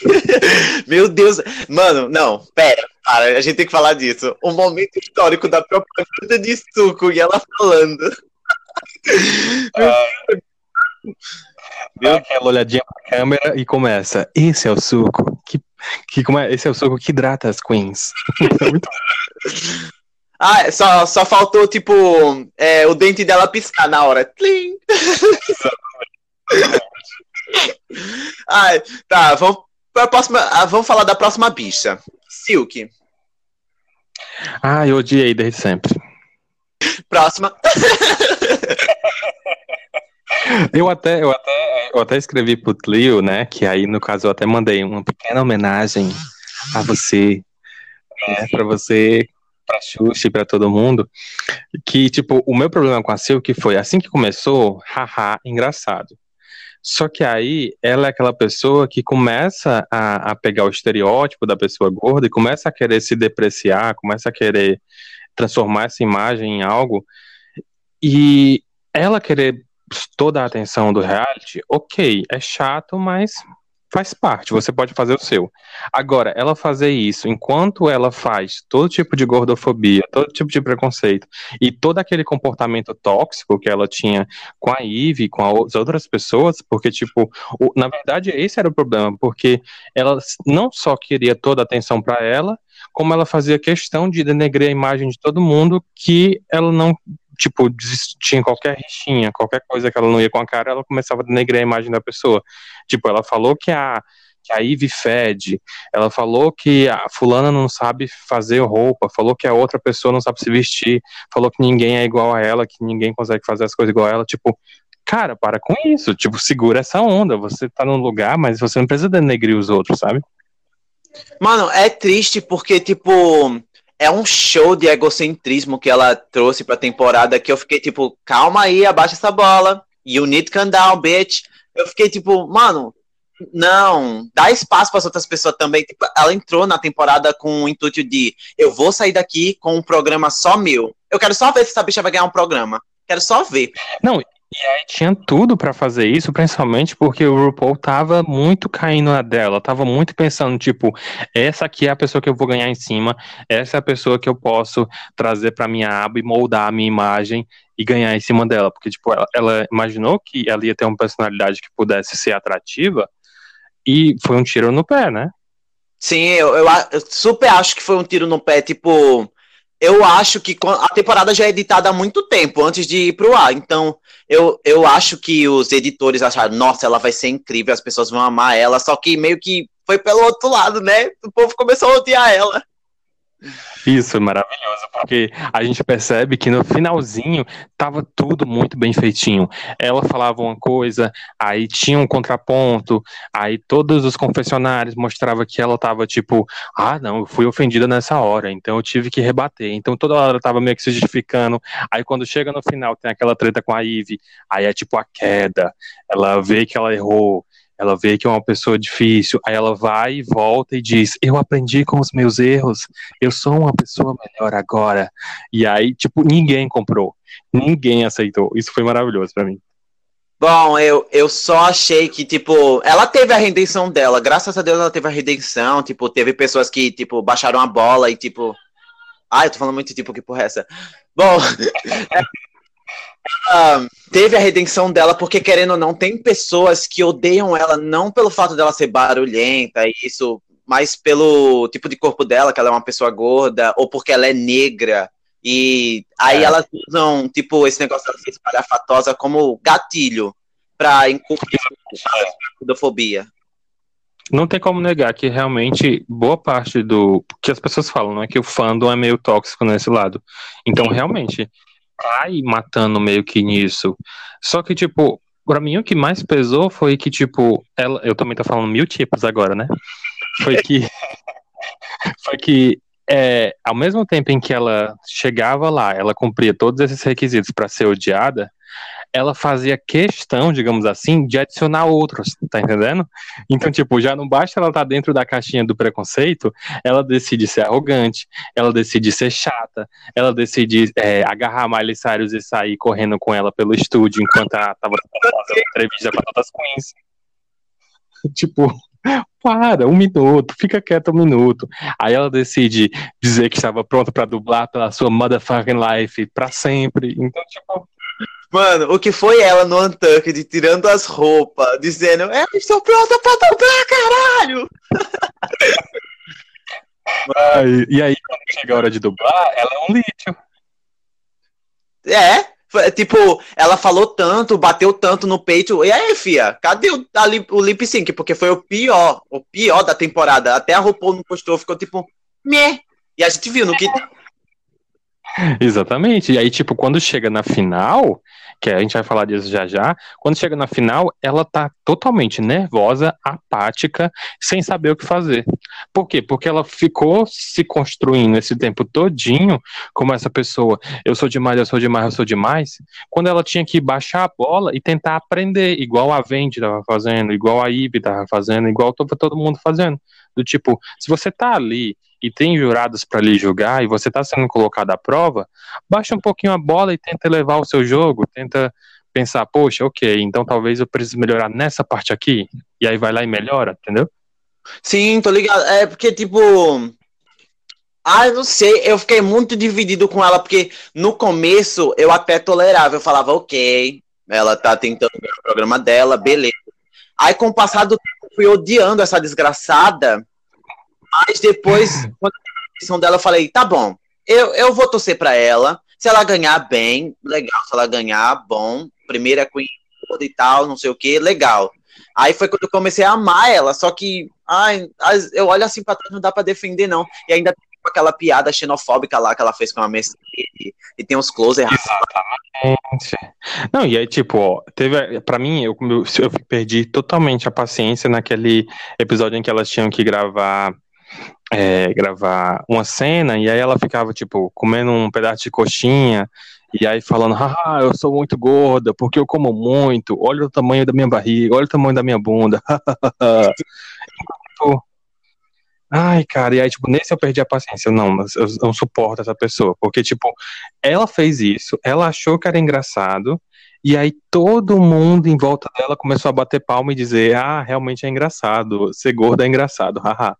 *laughs* Meu Deus. Mano, não, pera, para, a gente tem que falar disso. O momento histórico da propaganda de suco e ela falando. Deu aquela olhadinha pra câmera e começa. Esse é o suco. Que, que, como é? Esse é o suco que hidrata as queens. *laughs* É *laughs* Ah, só, só faltou, tipo, é, o dente dela piscar na hora. Tlim. *laughs* Ai, tá, vamos, pra próxima, ah, vamos falar da próxima bicha. Silk. Ah, eu odiei desde sempre. Próxima. Eu até, eu até, eu até escrevi pro Tlio, né? Que aí, no caso, eu até mandei uma pequena homenagem a você, né, pra você, pra Xuxa e pra todo mundo. Que, tipo, o meu problema com a Silk foi assim que começou, haha, engraçado. Só que aí ela é aquela pessoa que começa a, a pegar o estereótipo da pessoa gorda e começa a querer se depreciar, começa a querer transformar essa imagem em algo. E ela querer toda a atenção do reality, ok, é chato, mas faz parte, você pode fazer o seu. Agora, ela fazer isso enquanto ela faz todo tipo de gordofobia, todo tipo de preconceito e todo aquele comportamento tóxico que ela tinha com a Ivy, com as outras pessoas, porque, tipo, o- na verdade, esse era o problema, porque ela não só queria toda a atenção para ela, como ela fazia questão de denegrir a imagem de todo mundo que ela não tipo, tinha qualquer rixinha, qualquer coisa que ela não ia com a cara, ela começava a denegrir a imagem da pessoa. Tipo, ela falou que a, que a fede, ela falou que a fulana não sabe fazer roupa, falou que a outra pessoa não sabe se vestir, falou que ninguém é igual a ela, que ninguém consegue fazer as coisas igual a ela, tipo, cara, para com isso, tipo, segura essa onda, você tá num lugar, mas você não precisa denegrir os outros, sabe? Mano, é triste porque, tipo, é um show de egocentrismo que ela trouxe pra temporada que eu fiquei, tipo, calma aí, abaixa essa bola. You need calm down, bitch. Eu fiquei, tipo, mano, não, dá espaço para outras pessoas também. Tipo, ela entrou na temporada com o intuito de eu vou sair daqui com um programa só meu. Eu quero só ver se essa bicha vai ganhar um programa. Quero só ver. E aí tinha tudo pra fazer isso, principalmente porque o RuPaul tava muito caindo na dela, tava muito pensando, tipo, essa aqui é a pessoa que eu vou ganhar em cima, essa é a pessoa que eu posso trazer pra minha aba e moldar a minha imagem e ganhar em cima dela, porque, tipo, ela, ela imaginou que ela ia ter uma personalidade que pudesse ser atrativa e foi um tiro no pé, né? Sim, eu, eu, eu super acho que foi um tiro no pé, tipo. Eu acho que a temporada já é editada há muito tempo, antes de ir pro ar. Então, eu, eu acho que os editores acharam, nossa, ela vai ser incrível, as pessoas vão amar ela, só que meio que foi pelo outro lado, né? O povo começou a odiar ela. Isso é maravilhoso, porque a gente percebe que no finalzinho tava tudo muito bem feitinho. Ela falava uma coisa, aí tinha um contraponto, aí todos os confessionários mostravam que ela tava tipo, ah, não, eu fui ofendida nessa hora, então eu tive que rebater. Então toda hora ela tava meio que se justificando. Aí quando chega no final tem aquela treta com a Ivy, aí é tipo a queda. Ela vê que ela errou, ela vê que é uma pessoa difícil, aí ela vai e volta e diz: Eu aprendi com os meus erros, eu sou uma pessoa melhor agora. E aí, tipo, ninguém comprou, ninguém aceitou. Isso foi maravilhoso pra mim. Bom, eu, eu só achei que, tipo, ela teve a redenção dela. Graças a Deus ela teve a redenção. Tipo, teve pessoas que, tipo, baixaram a bola e, tipo. Ai, eu tô falando muito tipo, que porra é essa? Bom, *laughs* ela teve a redenção dela, porque querendo ou não, tem pessoas que odeiam ela não pelo fato dela ser barulhenta e isso, mas pelo tipo de corpo dela, que ela é uma pessoa gorda, ou porque ela é negra. E aí É. elas usam, tipo, esse negócio dela ser espalhafatosa como gatilho pra encobrir a gordofobia. Não tem como negar que realmente boa parte do que as pessoas falam, não é que o fandom é meio tóxico nesse lado. Então, realmente, cai matando meio que nisso. Só que, tipo, pra mim o que mais pesou foi que, tipo, ela, eu também tô falando mil tipos agora, né? Foi que. *laughs* foi que. É, ao mesmo tempo em que ela chegava lá, ela cumpria todos esses requisitos pra ser odiada, ela fazia questão, digamos assim, de adicionar outros, tá entendendo? Então, tipo, já não basta ela estar dentro da caixinha do preconceito, ela decide ser arrogante, ela decide ser chata, ela decide é, agarrar Miley Cyrus e sair correndo com ela pelo estúdio enquanto ela tava fazendo entrevista para todas as queens. tipo, para, um minuto, fica quieta um minuto. Aí ela decide dizer que estava pronta para dublar pela sua motherfucking life pra sempre. Então, tipo, Mano, o que foi ela no Untucked, tirando as roupas, dizendo, eu estou pronta pra dobrar, caralho! ai, e aí quando chega a hora de dublar, ela é um lixo. É, tipo, ela falou tanto, bateu tanto no peito. E aí, fia, cadê o, a o lip sync? Porque foi o pior, o pior da temporada. Até a RuPaul não postou, ficou tipo, meh. E a gente viu no que. *laughs* Exatamente. E aí, tipo, quando chega na final, que a gente vai falar disso já já, quando chega na final, ela tá totalmente nervosa, apática, sem saber o que fazer. Por quê? Porque ela ficou se construindo esse tempo todinho como essa pessoa, eu sou demais, eu sou demais, eu sou demais, quando ela tinha que baixar a bola e tentar aprender, igual a Vendi tava fazendo, igual a Ibe tava fazendo, igual todo, todo mundo fazendo. Do tipo, se você tá ali e tem jurados para lhe julgar e você está sendo colocado à prova, baixa um pouquinho a bola e tenta levar o seu jogo, tenta pensar, poxa, ok, então talvez eu precise melhorar nessa parte aqui, e aí vai lá e melhora, entendeu? Sim, tô ligado. É porque, tipo. Ah, eu não sei, eu fiquei muito dividido com ela, porque no começo eu até tolerava, eu falava, ok, ela tá tentando ver o programa dela, beleza. Aí com o passar do tempo eu fui odiando essa desgraçada, mas depois, *laughs* quando a edição dela, eu falei, tá bom, eu, eu vou torcer pra ela, se ela ganhar bem, legal, se ela ganhar, bom, primeira Queen toda e tal, não sei o que, legal. Aí foi quando eu comecei a amar ela, só que, ai, eu olho assim pra trás, não dá pra defender, não. E ainda tem aquela piada xenofóbica lá que ela fez com a Mercedes, e tem uns close Não, e aí, tipo, ó, teve, pra mim, eu, eu perdi totalmente a paciência naquele episódio em que elas tinham que gravar, é, gravar uma cena, e aí ela ficava, tipo, comendo um pedaço de coxinha, e aí falando, ah, eu sou muito gorda, porque eu como muito, olha o tamanho da minha barriga, olha o tamanho da minha bunda. *laughs* Tipo, Ai, cara, e aí, tipo, nesse eu perdi a paciência. Eu, Não, eu não suporto essa pessoa. Porque, tipo, ela fez isso, ela achou que era engraçado, e aí todo mundo em volta dela começou a bater palma e dizer: Ah, realmente é engraçado, ser gorda é engraçado, haha.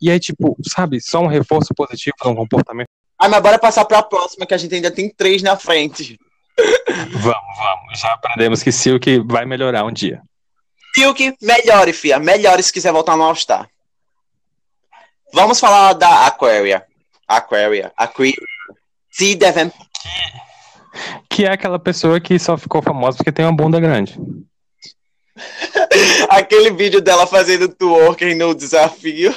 E aí, tipo, sabe, só um reforço positivo para um comportamento. Ai, mas bora passar pra próxima, que a gente ainda tem três na frente. *laughs* Vamos, vamos. Já aprendemos que Silk vai melhorar um dia. Silk, melhore, fia, melhore se quiser voltar no All-Star. Vamos falar da Aquaria. Aquaria, Aquaria. Se devem. Que é aquela pessoa que só ficou famosa porque tem uma bunda grande. *laughs* Aquele vídeo dela fazendo twerking no desafio.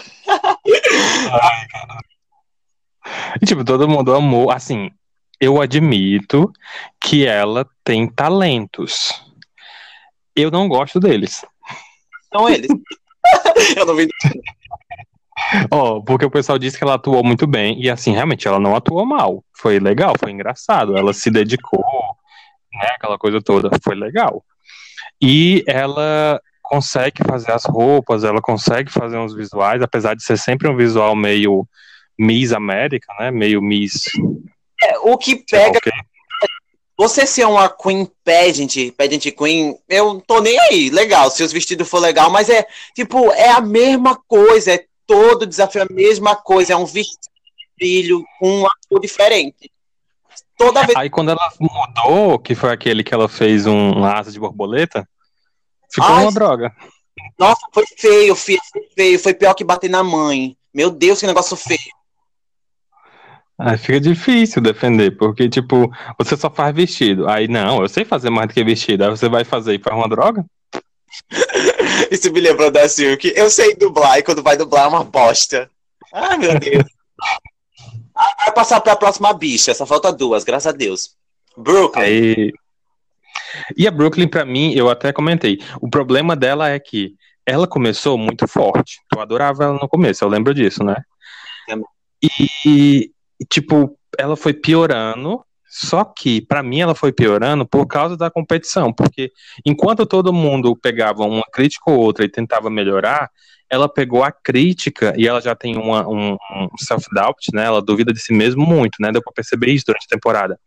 E, tipo, todo mundo amou. Assim, eu admito que ela tem talentos. Eu não gosto deles. São eles. *laughs* Eu não vi. Ó, porque o pessoal disse que ela atuou muito bem. E assim, realmente, ela não atuou mal. Foi legal, foi engraçado. Ela se dedicou, né? Aquela coisa toda. Foi legal. E ela consegue fazer as roupas, ela consegue fazer uns visuais, apesar de ser sempre um visual meio Miss América, né? Meio Miss. É, o que pega o quê. Você ser uma Queen Pageant, Pageant Queen, eu não tô nem aí. Legal, se os vestidos for legal, mas é, tipo, é a mesma coisa, é todo desafio a mesma coisa, é um vestido de brilho com uma cor diferente. Toda vez. Aí quando ela mudou, que foi aquele que ela fez um, um asa de borboleta, ficou Ai, uma droga. Nossa, foi feio, filho, foi feio. Foi pior que bater na mãe. Meu Deus, que negócio feio. Aí fica difícil defender, porque, tipo, você só faz vestido. Aí, não, eu sei fazer mais do que vestido. Aí você vai fazer e faz uma droga? *laughs* Isso me lembrou da Silk. Eu sei dublar e quando vai dublar é uma bosta. Ai, meu Deus. Ah, *laughs* Vai passar pra próxima bicha. Só falta duas, graças a Deus. Brooklyn. Aí. E a Brooklyn, pra mim, eu até comentei. O problema dela é que ela começou muito forte. Eu adorava ela no começo, eu lembro disso, né? E, tipo, ela foi piorando. Só que, pra mim, ela foi piorando por causa da competição. Porque enquanto todo mundo pegava uma crítica ou outra e tentava melhorar, ela pegou a crítica e ela já tem uma- um, um self-doubt, né? Ela duvida de si mesmo muito, né? Deu pra perceber isso durante a temporada.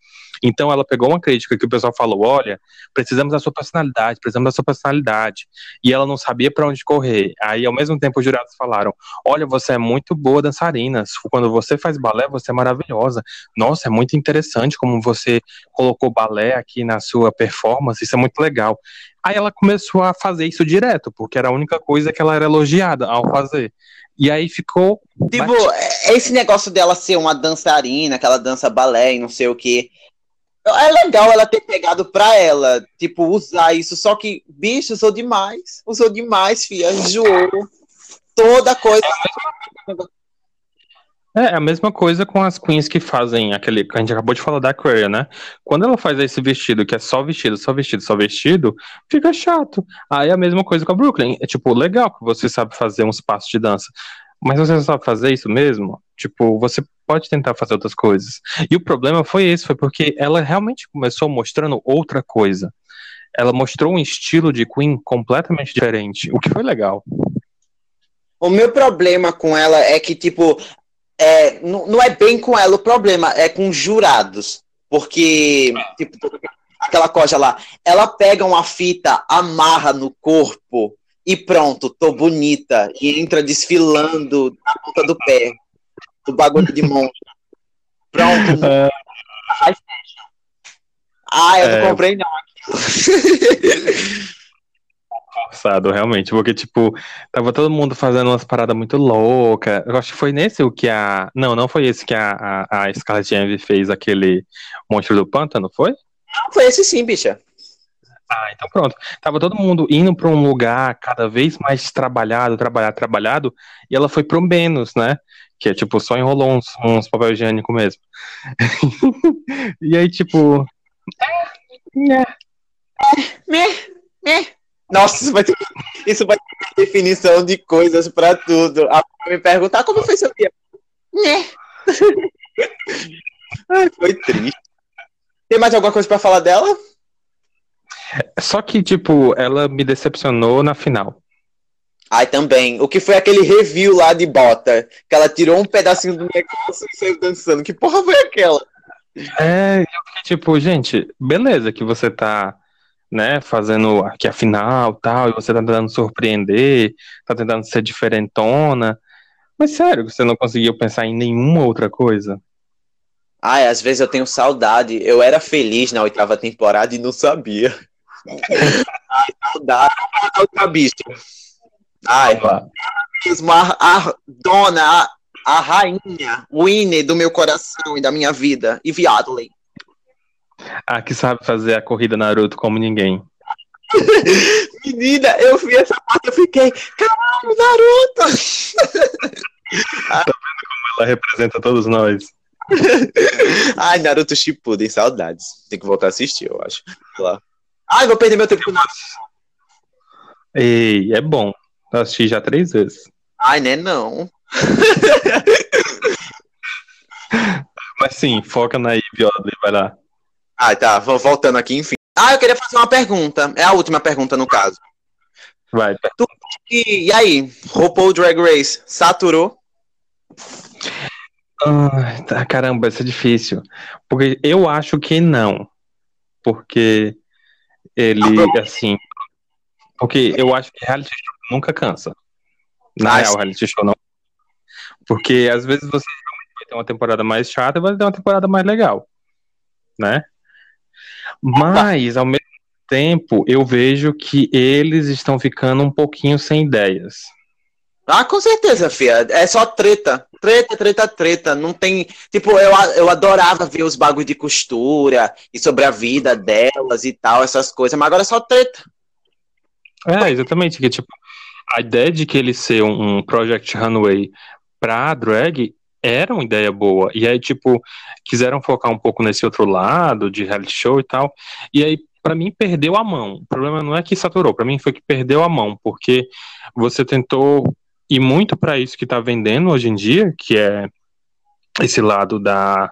Então ela pegou uma crítica que o pessoal falou: olha, precisamos da sua personalidade, precisamos da sua personalidade. E ela não sabia pra onde correr. Aí, ao mesmo tempo, os jurados falaram: olha, você é muito boa dançarina. Quando você faz balé, você é maravilhosa. Nossa, é muito interessante como você colocou balé aqui na sua performance, isso é muito legal. Aí ela começou a fazer isso direto, porque era a única coisa que ela era elogiada ao fazer. E aí ficou. Tipo, batido. é- esse negócio dela ser uma dançarina, que ela dança balé e não sei o quê. É legal ela ter pegado pra ela, tipo, usar isso. Só que, bicho, usou demais. Usou demais, filha. Enjoou. Toda coisa. É a mesma coisa com as queens que fazem aquele. que A gente acabou de falar da Aquaria, né? Quando ela faz esse vestido, que é só vestido, só vestido, só vestido, fica chato. Aí é a mesma coisa com a Brooklyn. É tipo, legal que você sabe fazer uns passos de dança. Mas você sabe fazer isso mesmo? Tipo, você pode tentar fazer outras coisas. E o problema foi esse, foi porque ela realmente começou mostrando outra coisa. Ela mostrou um estilo de Queen completamente diferente, o que foi legal. O meu problema com ela é que, tipo, é, não, é bem com ela o problema, é com os jurados. Porque, tipo, aquela coisa lá, ela pega uma fita, amarra no corpo e pronto, tô bonita. E entra desfilando na ponta do pé. Do bagulho de monstro. Pronto. *laughs* É. Ah, eu não É. comprei não. forçado, realmente, porque, tipo, tava todo mundo fazendo umas paradas muito loucas. Eu acho que foi nesse o que a. Não, não foi esse que a, a, a Scarlett Envy fez aquele monstro do pântano, foi? Foi esse sim, bicha. Ah, então pronto. Tava todo mundo indo pra um lugar cada vez mais trabalhado, trabalhado, trabalhado, e ela foi pro menos, né? Que é tipo, só enrolou uns, uns papel higiênico mesmo. *laughs* e aí, tipo. É, é. Nossa, isso vai ter, isso vai ter definição de coisas pra tudo. A me perguntar como foi seu dia. Né? *laughs* Ai, foi triste. Tem mais alguma coisa pra falar dela? Só que, tipo, ela me decepcionou na final. Ai, também. O que foi aquele review lá de bota? Que ela tirou um pedacinho do negócio e saiu dançando. Que porra foi aquela? É, eu fiquei tipo, gente, beleza que você tá, né, fazendo aqui a final tal, e você tá tentando surpreender, tá tentando ser diferentona, mas sério, você não conseguiu pensar em nenhuma outra coisa? Ai, às vezes eu tenho saudade. Eu era feliz na oitava temporada e não sabia. Outra bicha. Ai, mesmo a, a dona, a, a rainha, Winnie do meu coração e da minha vida, e Viadley. Ah, que sabe fazer a corrida Naruto como ninguém. *laughs* Menina, eu vi essa parte, eu fiquei, caralho, Naruto! Ela representa todos nós. *laughs* Ai, Naruto Shippuden, saudades. Tem que voltar a assistir, eu acho. Sei lá. Ai, vou perder meu tempo com Naruto. Ei, é bom. Eu assisti já três vezes. Ai, né, não. *laughs* Mas sim, foca na Ivy Oddly, vai lá. Ai, tá, vou voltando aqui, enfim. Ah, eu queria fazer uma pergunta. É a última pergunta, no caso. Vai. E, e aí, RuPaul Drag Race, saturou? Ai, tá, caramba, isso é difícil. Porque eu acho que não. Porque ele, assim. Porque eu acho que reality show nunca cansa. Na Ah, real, reality show não. Porque às vezes você vai ter uma temporada mais chata e vai ter uma temporada mais legal. né? Mas, ao mesmo tempo, eu vejo que eles estão ficando um pouquinho sem ideias. Ah, com certeza, Fia. É só treta. Treta, treta, treta. Não tem. Tipo, eu, eu adorava ver os bagulhos de costura e sobre a vida delas e tal, essas coisas, mas agora é só treta. É, exatamente. Que, tipo, a ideia de que ele ser um, um Project Runway pra drag era uma ideia boa. E aí, tipo, quiseram focar um pouco nesse outro lado de reality show e tal. E aí, para mim, perdeu a mão. O problema não é que saturou, para mim foi que perdeu a mão, porque você tentou ir muito para isso que tá vendendo hoje em dia, que é esse lado da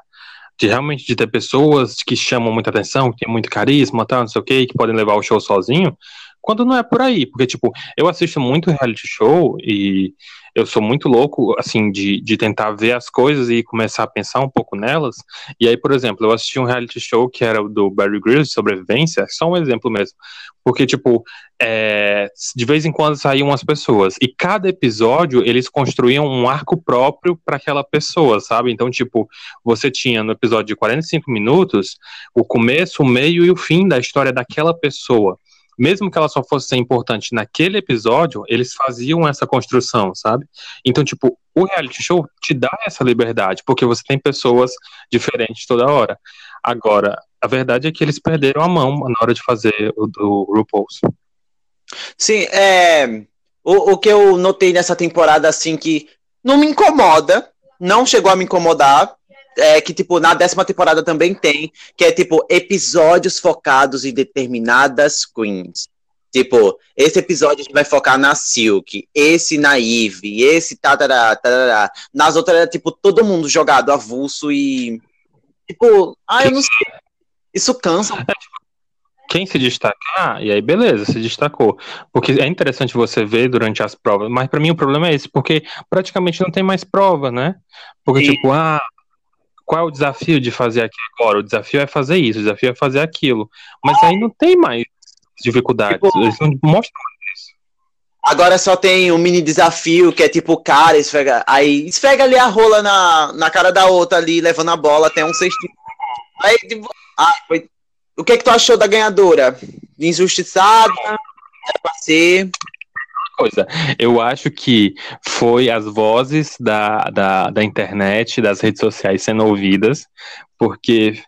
de realmente de ter pessoas que chamam muita atenção, que tem muito carisma, tal, não sei o que, que podem levar o show sozinho, quando não é por aí, porque, tipo, eu assisto muito reality show e eu sou muito louco, assim, de, de tentar ver as coisas e começar a pensar um pouco nelas. E aí, por exemplo, eu assisti um reality show que era do Barry Grylls, sobrevivência, só um exemplo mesmo. Porque, tipo, é, de vez em quando saíam as pessoas. E cada episódio, eles construíam um arco próprio para aquela pessoa, sabe? Então, tipo, você tinha no episódio de 45 minutos o começo, o meio e o fim da história daquela pessoa mesmo que ela só fosse ser importante naquele episódio, eles faziam essa construção, sabe? Então, tipo, o reality show te dá essa liberdade, porque você tem pessoas diferentes toda hora. Agora, a verdade é que eles perderam a mão na hora de fazer o do RuPaul's. Sim, é. O, o que eu notei nessa temporada, assim, que não me incomoda, não chegou a me incomodar, é, que, tipo, na décima temporada também tem, que é, tipo, episódios focados em determinadas queens. Tipo, esse episódio a gente vai focar na Silk, esse na Eve, esse tatará, tatará. Nas outras era, tipo, todo mundo jogado avulso e. Tipo, ah, eu não sei. Isso cansa. É, tipo, quem se destacar, e aí beleza, se destacou. Porque é interessante você ver durante as provas, mas para mim o problema é esse, porque praticamente não tem mais prova, né? Porque, tipo, ah, qual é o desafio de fazer aqui agora? O desafio é fazer isso, o desafio é fazer aquilo. Mas aí não tem mais dificuldades. Tipo, Eles não mostram isso. Agora só tem um mini desafio que é tipo o cara esfrega. Aí esfrega ali a rola na, na cara da outra ali, levando a bola até um cestinho. Aí, tipo, ah, foi... O que é que tu achou da ganhadora? Injustiçada? É pra ser coisa. Eu acho que foi as vozes da, da, da internet, das redes sociais sendo ouvidas, porque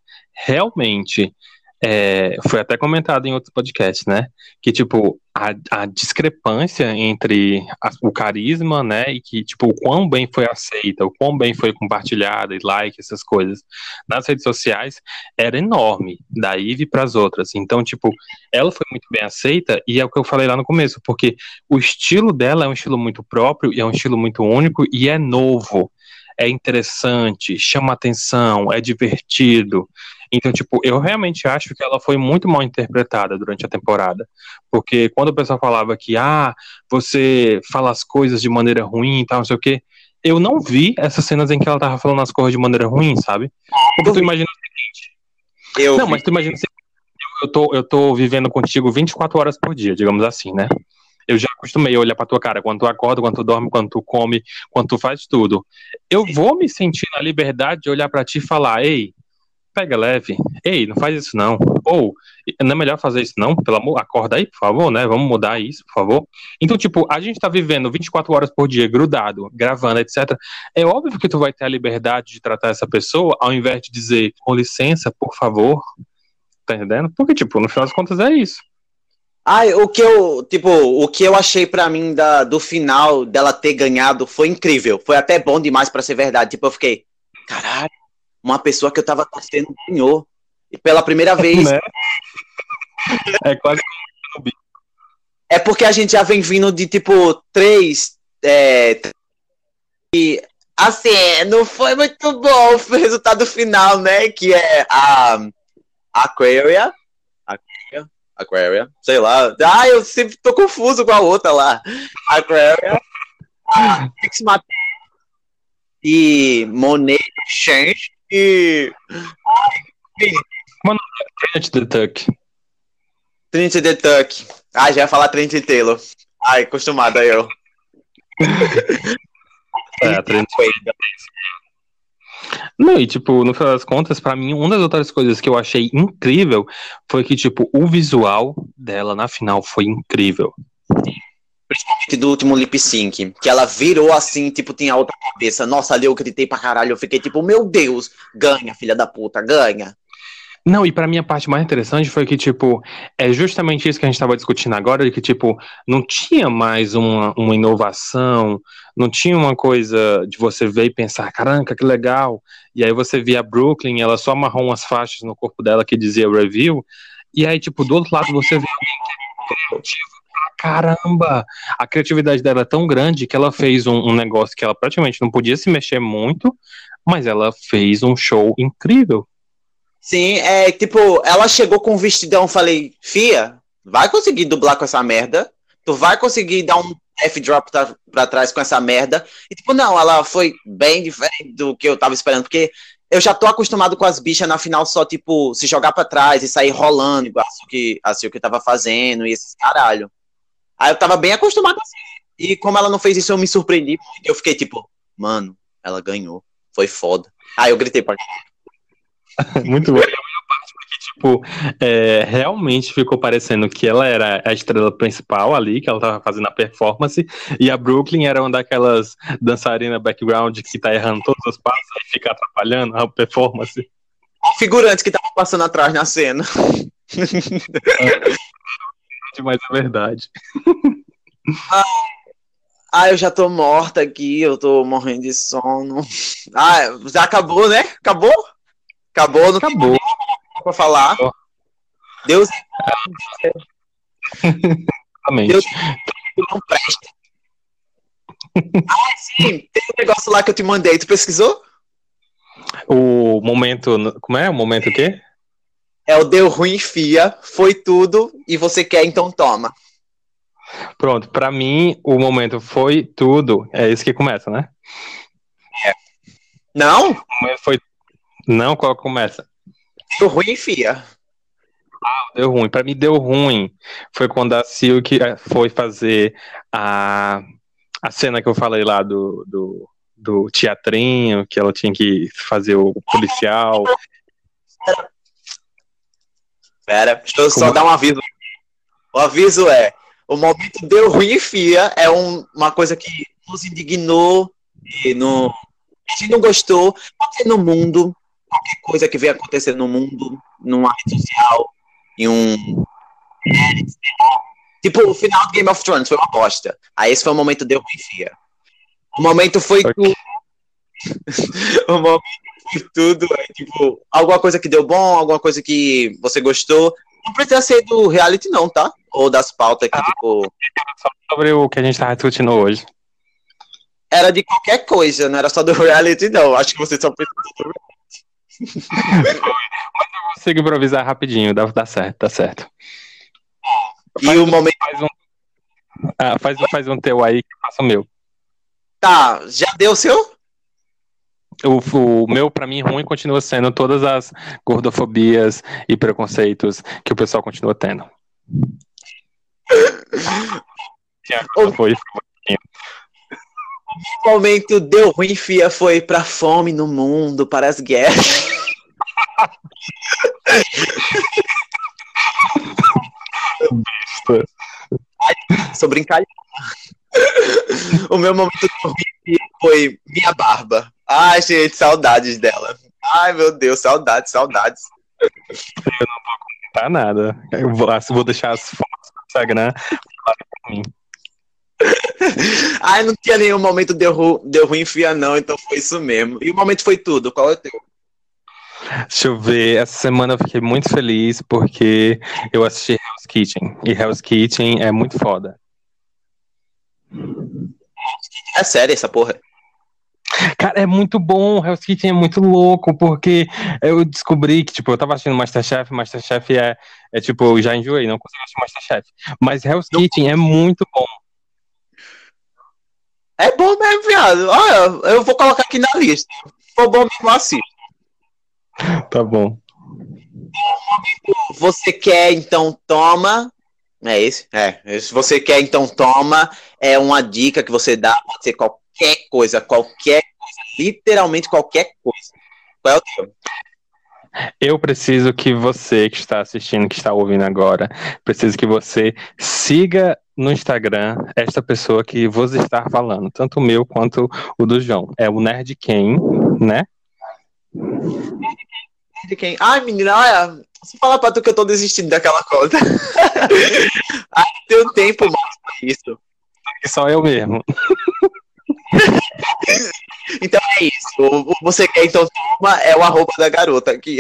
realmente é, foi até comentado em outros podcasts, né? Que, tipo, a, a discrepância entre a, o carisma, né? E que, tipo, o quão bem foi aceita, o quão bem foi compartilhada e like, essas coisas, nas redes sociais, era enorme, da Ivy para as outras. Então, tipo, ela foi muito bem aceita e é o que eu falei lá no começo, porque o estilo dela é um estilo muito próprio e é um estilo muito único e é novo é interessante, chama atenção, é divertido. Então, tipo, eu realmente acho que ela foi muito mal interpretada durante a temporada. Porque quando o pessoal falava que, ah, você fala as coisas de maneira ruim e tal, não sei o quê, eu não vi essas cenas em que ela tava falando as coisas de maneira ruim, sabe? Porque tu imagina o seguinte. Eu não, vi. mas tu imagina o seguinte. Eu tô, eu tô vivendo contigo 24 horas por dia, digamos assim, né? Eu já acostumei a olhar pra tua cara quando tu acorda, quando tu dorme, quando tu come, quando tu faz tudo. Eu vou me sentir na liberdade de olhar para ti e falar, ei, pega leve. Ei, não faz isso não. Ou, não é melhor fazer isso não? Pelo amor, acorda aí, por favor, né? Vamos mudar isso, por favor. Então, tipo, a gente tá vivendo 24 horas por dia, grudado, gravando, etc. É óbvio que tu vai ter a liberdade de tratar essa pessoa, ao invés de dizer, com licença, por favor. Tá entendendo? Porque, tipo, no final das contas é isso. Ah, o que eu, tipo, o que eu achei para mim da, do final dela ter ganhado foi incrível. Foi até bom demais para ser verdade. Tipo, eu fiquei, caralho, uma pessoa que eu tava torcendo ganhou. E pela primeira *laughs* vez. Né? É quase É porque a gente já vem vindo de tipo três. É, e assim, não foi muito bom *laughs* o resultado final, né? Que é a Aquaria. Aquaria, Aquaria, sei lá. Ah, eu sempre tô confuso com a outra lá. Aquaria. A *laughs* X e Monet Change e. Mano, Trinity the Tuck. Trinity the Tuck. Ah, já ia falar Trinity Taylor. Ai, acostumado aí eu. *laughs* é, a Trinity. Não, e tipo, no final das contas, pra mim, uma das outras coisas que eu achei incrível foi que, tipo, o visual dela na final foi incrível. Principalmente do último lip sync, que ela virou assim, tipo, tinha outra cabeça. Nossa, ali eu gritei pra caralho, eu fiquei tipo, meu Deus, ganha, filha da puta, ganha. Não, e pra mim a parte mais interessante foi que, tipo, é justamente isso que a gente tava discutindo agora, de que, tipo, não tinha mais uma, uma inovação, não tinha uma coisa de você ver e pensar, caramba, que legal. E aí você via a Brooklyn, ela só amarrou umas faixas no corpo dela que dizia review, e aí, tipo, do outro lado você vê alguém que é criativo caramba. A criatividade dela é tão grande que ela fez um, um negócio que ela praticamente não podia se mexer muito, mas ela fez um show incrível. Sim, é tipo, ela chegou com um vestidão, falei, Fia, vai conseguir dublar com essa merda? Tu vai conseguir dar um F-drop pra, pra trás com essa merda? E tipo, não, ela foi bem diferente do que eu tava esperando, porque eu já tô acostumado com as bichas na final só, tipo, se jogar pra trás e sair rolando, igual assim que, assim, o que tava fazendo e esses caralho. Aí eu tava bem acostumado assim. E como ela não fez isso, eu me surpreendi. Eu fiquei tipo, mano, ela ganhou. Foi foda. Aí eu gritei pra *laughs* Muito bom. Tipo, é, realmente ficou parecendo que ela era a estrela principal ali, que ela tava fazendo a performance, e a Brooklyn era uma daquelas dançarinas background que tá errando todos os passos e fica atrapalhando a performance. O figurante que tava passando atrás na cena. *laughs* Mas é verdade. Ah, eu já tô morta aqui, eu tô morrendo de sono. Ah, já acabou, né? Acabou? Acabou, não Acabou. tem pra falar. Acabou. Deus Exatamente. Deus não presta. Ah, sim, tem um negócio lá que eu te mandei, tu pesquisou? O momento. Como é? O momento o quê? É o deu ruim, fia, foi tudo, e você quer, então toma. Pronto, pra mim, o momento foi tudo. É isso que começa, né? Não? O momento foi. Não, qual começa? Deu ruim, fia. Deu ruim. Pra mim, deu ruim. Foi quando a Silk eh, foi fazer a, a cena que eu falei lá do, do, do teatrinho, que ela tinha que fazer o policial. Pera, deixa eu só Como- dar um aviso. O aviso é: o momento deu ruim, fia, é um- uma coisa que nos indignou e no, a gente não gostou. Pode ser no mundo, qualquer coisa que venha acontecer no mundo, numa rede social, em um. Tipo, o final do Game of Thrones foi uma bosta. Aí esse foi o momento deu ruim, fia. O momento foi Ok. tudo. *laughs* o momento foi tudo. É, tipo, alguma coisa que deu bom, alguma coisa que você gostou. Não precisa ser do reality, não, tá? Ou das pautas que, tipo, Sobre o que a gente tava discutindo hoje. era de qualquer coisa, não era só do reality, não. Acho que você só precisa do Consigo improvisar rapidinho, dá, dá certo, dá certo. E o momento. Faz um, ah, faz, faz um teu aí que eu faço o meu. Tá, já deu o seu? O, o meu, pra mim, ruim continua sendo todas as gordofobias e preconceitos que o pessoal continua tendo. *laughs* Ô, foi, O momento deu ruim, fia, foi pra fome no mundo, para as guerras. *laughs* Sou brincalhão. *laughs* O meu momento foi minha barba. Ai, gente, saudades dela. Ai, meu Deus, saudades, saudades. tá nada. Eu vou, vou deixar as fotos no Instagram. *laughs* Ai, não tinha nenhum momento deu, ru, deu ruim, fia, não, então foi isso mesmo. E o momento foi tudo. Qual é o teu? Deixa eu ver. Essa semana eu fiquei muito feliz porque eu assisti Hell's Kitchen. E Hell's Kitchen é muito foda. É sério essa porra? Cara, é muito bom. Hell's Kitchen é muito louco porque eu descobri que, tipo, eu tava assistindo Masterchef. Masterchef é, é tipo, eu já enjoei, não consigo assistir Masterchef. Mas Hell's Kitchen é muito bom. É bom mesmo, viado. Olha, eu vou colocar aqui na lista. For bom mesmo, assisto. Tá bom. Você quer, então toma. É esse? É. Se você quer, então toma. É uma dica que você dá. Pode ser qualquer coisa, qualquer coisa. Literalmente qualquer coisa. Qual é o teu? Eu preciso que você que está assistindo, que está ouvindo agora, preciso que você siga no Instagram esta pessoa que vos está falando, tanto o meu quanto o do João. É o Nerd Ken, né? De quem? Ai, menina, olha, se falar pra tu que eu tô desistindo daquela conta. *laughs* Ai, não tenho tempo mais pra isso. Que só eu mesmo. Então é isso. Você quer então toma é o arroba da garota aqui.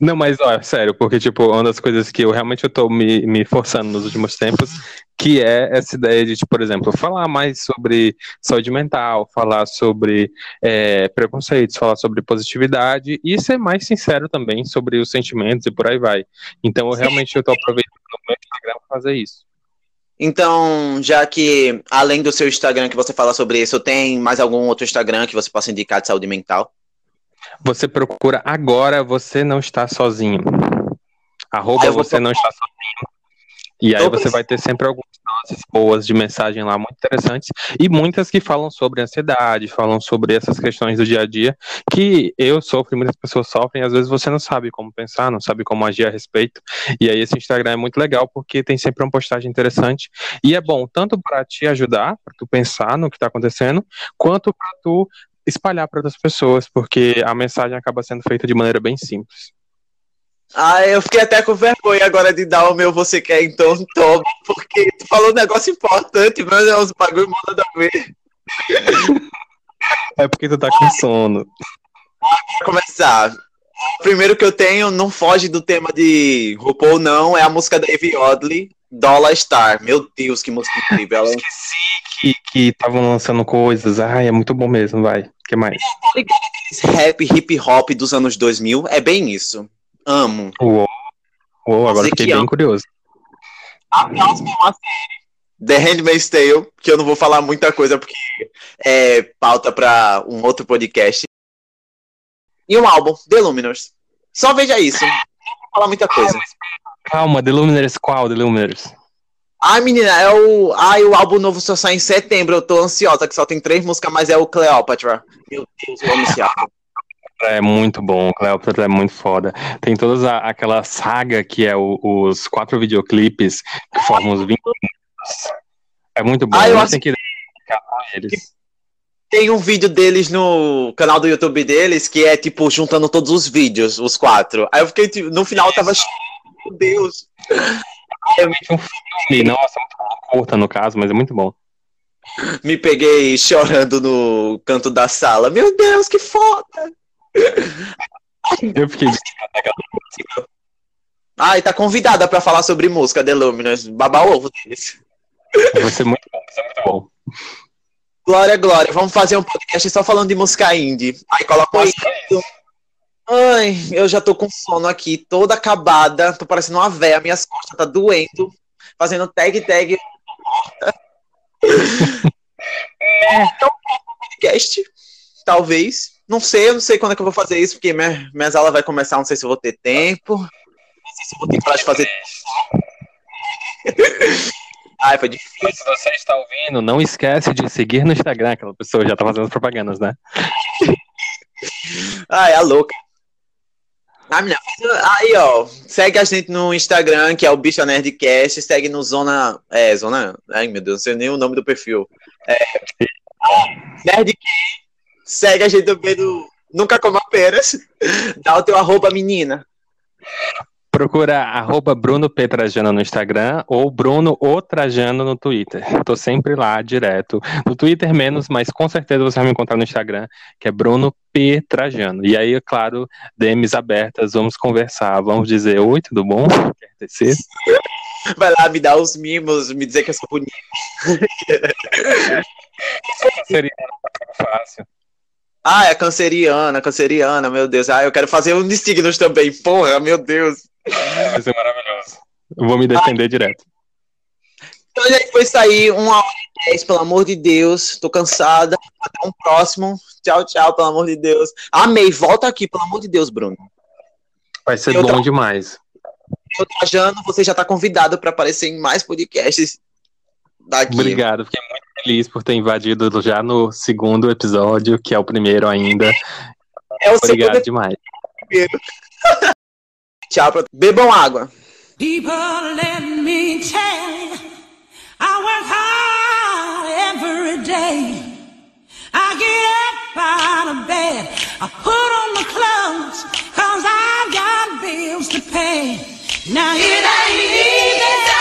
Não, mas ó, sério, porque, tipo, uma das coisas que eu realmente eu tô me, me forçando nos últimos tempos, que é essa ideia de, tipo, por exemplo, falar mais sobre saúde mental, falar sobre é, preconceitos, falar sobre positividade e ser mais sincero também sobre os sentimentos e por aí vai. Então, eu realmente eu tô aproveitando o meu Instagram pra fazer isso. Então, já que além do seu Instagram que você fala sobre isso, tem mais algum outro Instagram que você possa indicar de saúde mental? Você procura agora, você não está sozinho. Arroba você não está sozinho. E aí você vai ter sempre algumas nuances boas de mensagem lá, muito interessantes. E muitas que falam sobre ansiedade, falam sobre essas questões do dia a dia, que eu sofro muitas pessoas sofrem, e às vezes você não sabe como pensar, não sabe como agir a respeito. E aí esse Instagram é muito legal, porque tem sempre uma postagem interessante. E é bom tanto para te ajudar, para tu pensar no que está acontecendo, quanto para tu espalhar para outras pessoas, porque a mensagem acaba sendo feita de maneira bem simples. Ah, eu fiquei até com vergonha agora de dar o meu você quer, então toma, porque tu falou um negócio importante, mas é uns bagulho mal nada a ver. *laughs* É porque tu tá com sono. Pra começar, o primeiro que eu tenho não foge do tema de RuPaul, não, é a música da Evie Oddly, Dollar Star. Meu Deus, que música incrível. Ela Que que estavam lançando coisas. Ai, é muito bom mesmo, vai. O que mais? esse rap hip hop dos anos 2000 é bem isso. Amo. Uou. Uou, agora fiquei que bem ama. curioso. A próxima é uma série. The Handmaid's Tale, que eu não vou falar muita coisa porque é pauta pra um outro podcast. E um álbum, The Luminous. Só veja isso. Não vou falar muita coisa. Calma, The Luminers, qual The Luminers? Ai, menina, é o. Ai, o álbum novo só sai em setembro. Eu tô ansiosa, que só tem três músicas, mas é o Cleopatra. Meu Deus, eu amo esse álbum. É muito bom, Cleópatra é muito foda. Tem toda a- aquela saga que é o- os quatro videoclipes que formam os 20 minutos. É muito bom. Ah, eu acho tem que eles. Tem um vídeo deles no canal do YouTube deles que é tipo juntando todos os vídeos, os quatro. Aí eu fiquei, tipo, no final eu tava. Meu Deus. É realmente um filme, nossa, muito curta no caso, mas é muito bom. Me peguei chorando no canto da sala. Meu Deus, que foda! Eu fiquei Ai, tá convidada pra falar sobre música, The Luminous. Baba ovo deles. vai ser muito bom, vai ser muito bom. Glória, Glória. Vamos fazer um podcast só falando de música indie. Aí coloca uma... Ai, eu já tô com sono aqui, toda acabada. Tô parecendo uma véia, minhas costas tá doendo. Fazendo tag, tag. Então, podcast, talvez. Não sei, eu não sei quando é que eu vou fazer isso, porque minha, minhas aulas vai começar, não sei se eu vou ter tempo. Não sei se eu vou ter coragem de fazer. *laughs* Ai, foi difícil. Se você está ouvindo, não esquece de seguir no Instagram, aquela pessoa já tá fazendo as propagandas, né? Ai, é louca. Ah, menina, aí, ó, segue a gente no Instagram, que é o Bicha Nerdcast, segue no Zona, é, Zona, ai meu Deus, não sei nem o nome do perfil. É, Nerdcast, segue a gente também no Nunca Coma Peras, dá o teu arroba, menina. Procura arroba Bruno P. Trajano no Instagram ou Bruno O Trajano no Twitter. Tô sempre lá, direto. No Twitter menos, mas com certeza você vai me encontrar no Instagram, que é Bruno P. Trajano. E aí, claro, DMs abertas, vamos conversar, vamos dizer, oi, tudo bom? Quer tecer? Vai lá me dar os mimos, me dizer que eu sou bonita. Seria fácil. Ah, é canceriana, canceriana, meu Deus. Ah, eu quero fazer um de signos também, porra, meu Deus. Vai ser maravilhoso. Eu vou me defender direto. Então, gente, foi isso aí. Uma hora e dez, pelo amor de Deus. Tô cansada. Até um próximo. Tchau, tchau, pelo amor de Deus. Amei. Volta aqui, pelo amor de Deus, Bruno. Vai ser Eu bom tra- demais. Eu trajando, você já tá convidado para aparecer em mais podcasts daqui. Obrigado, fiquei muito feliz por ter invadido já no segundo episódio, que é o primeiro ainda. É o Obrigado segundo demais. Tchau. pra- Bebam água. People, let me tell you, I work hard every day. I get up out of bed, I put on my clothes, cause I've got bills to pay. Now it ain't easy.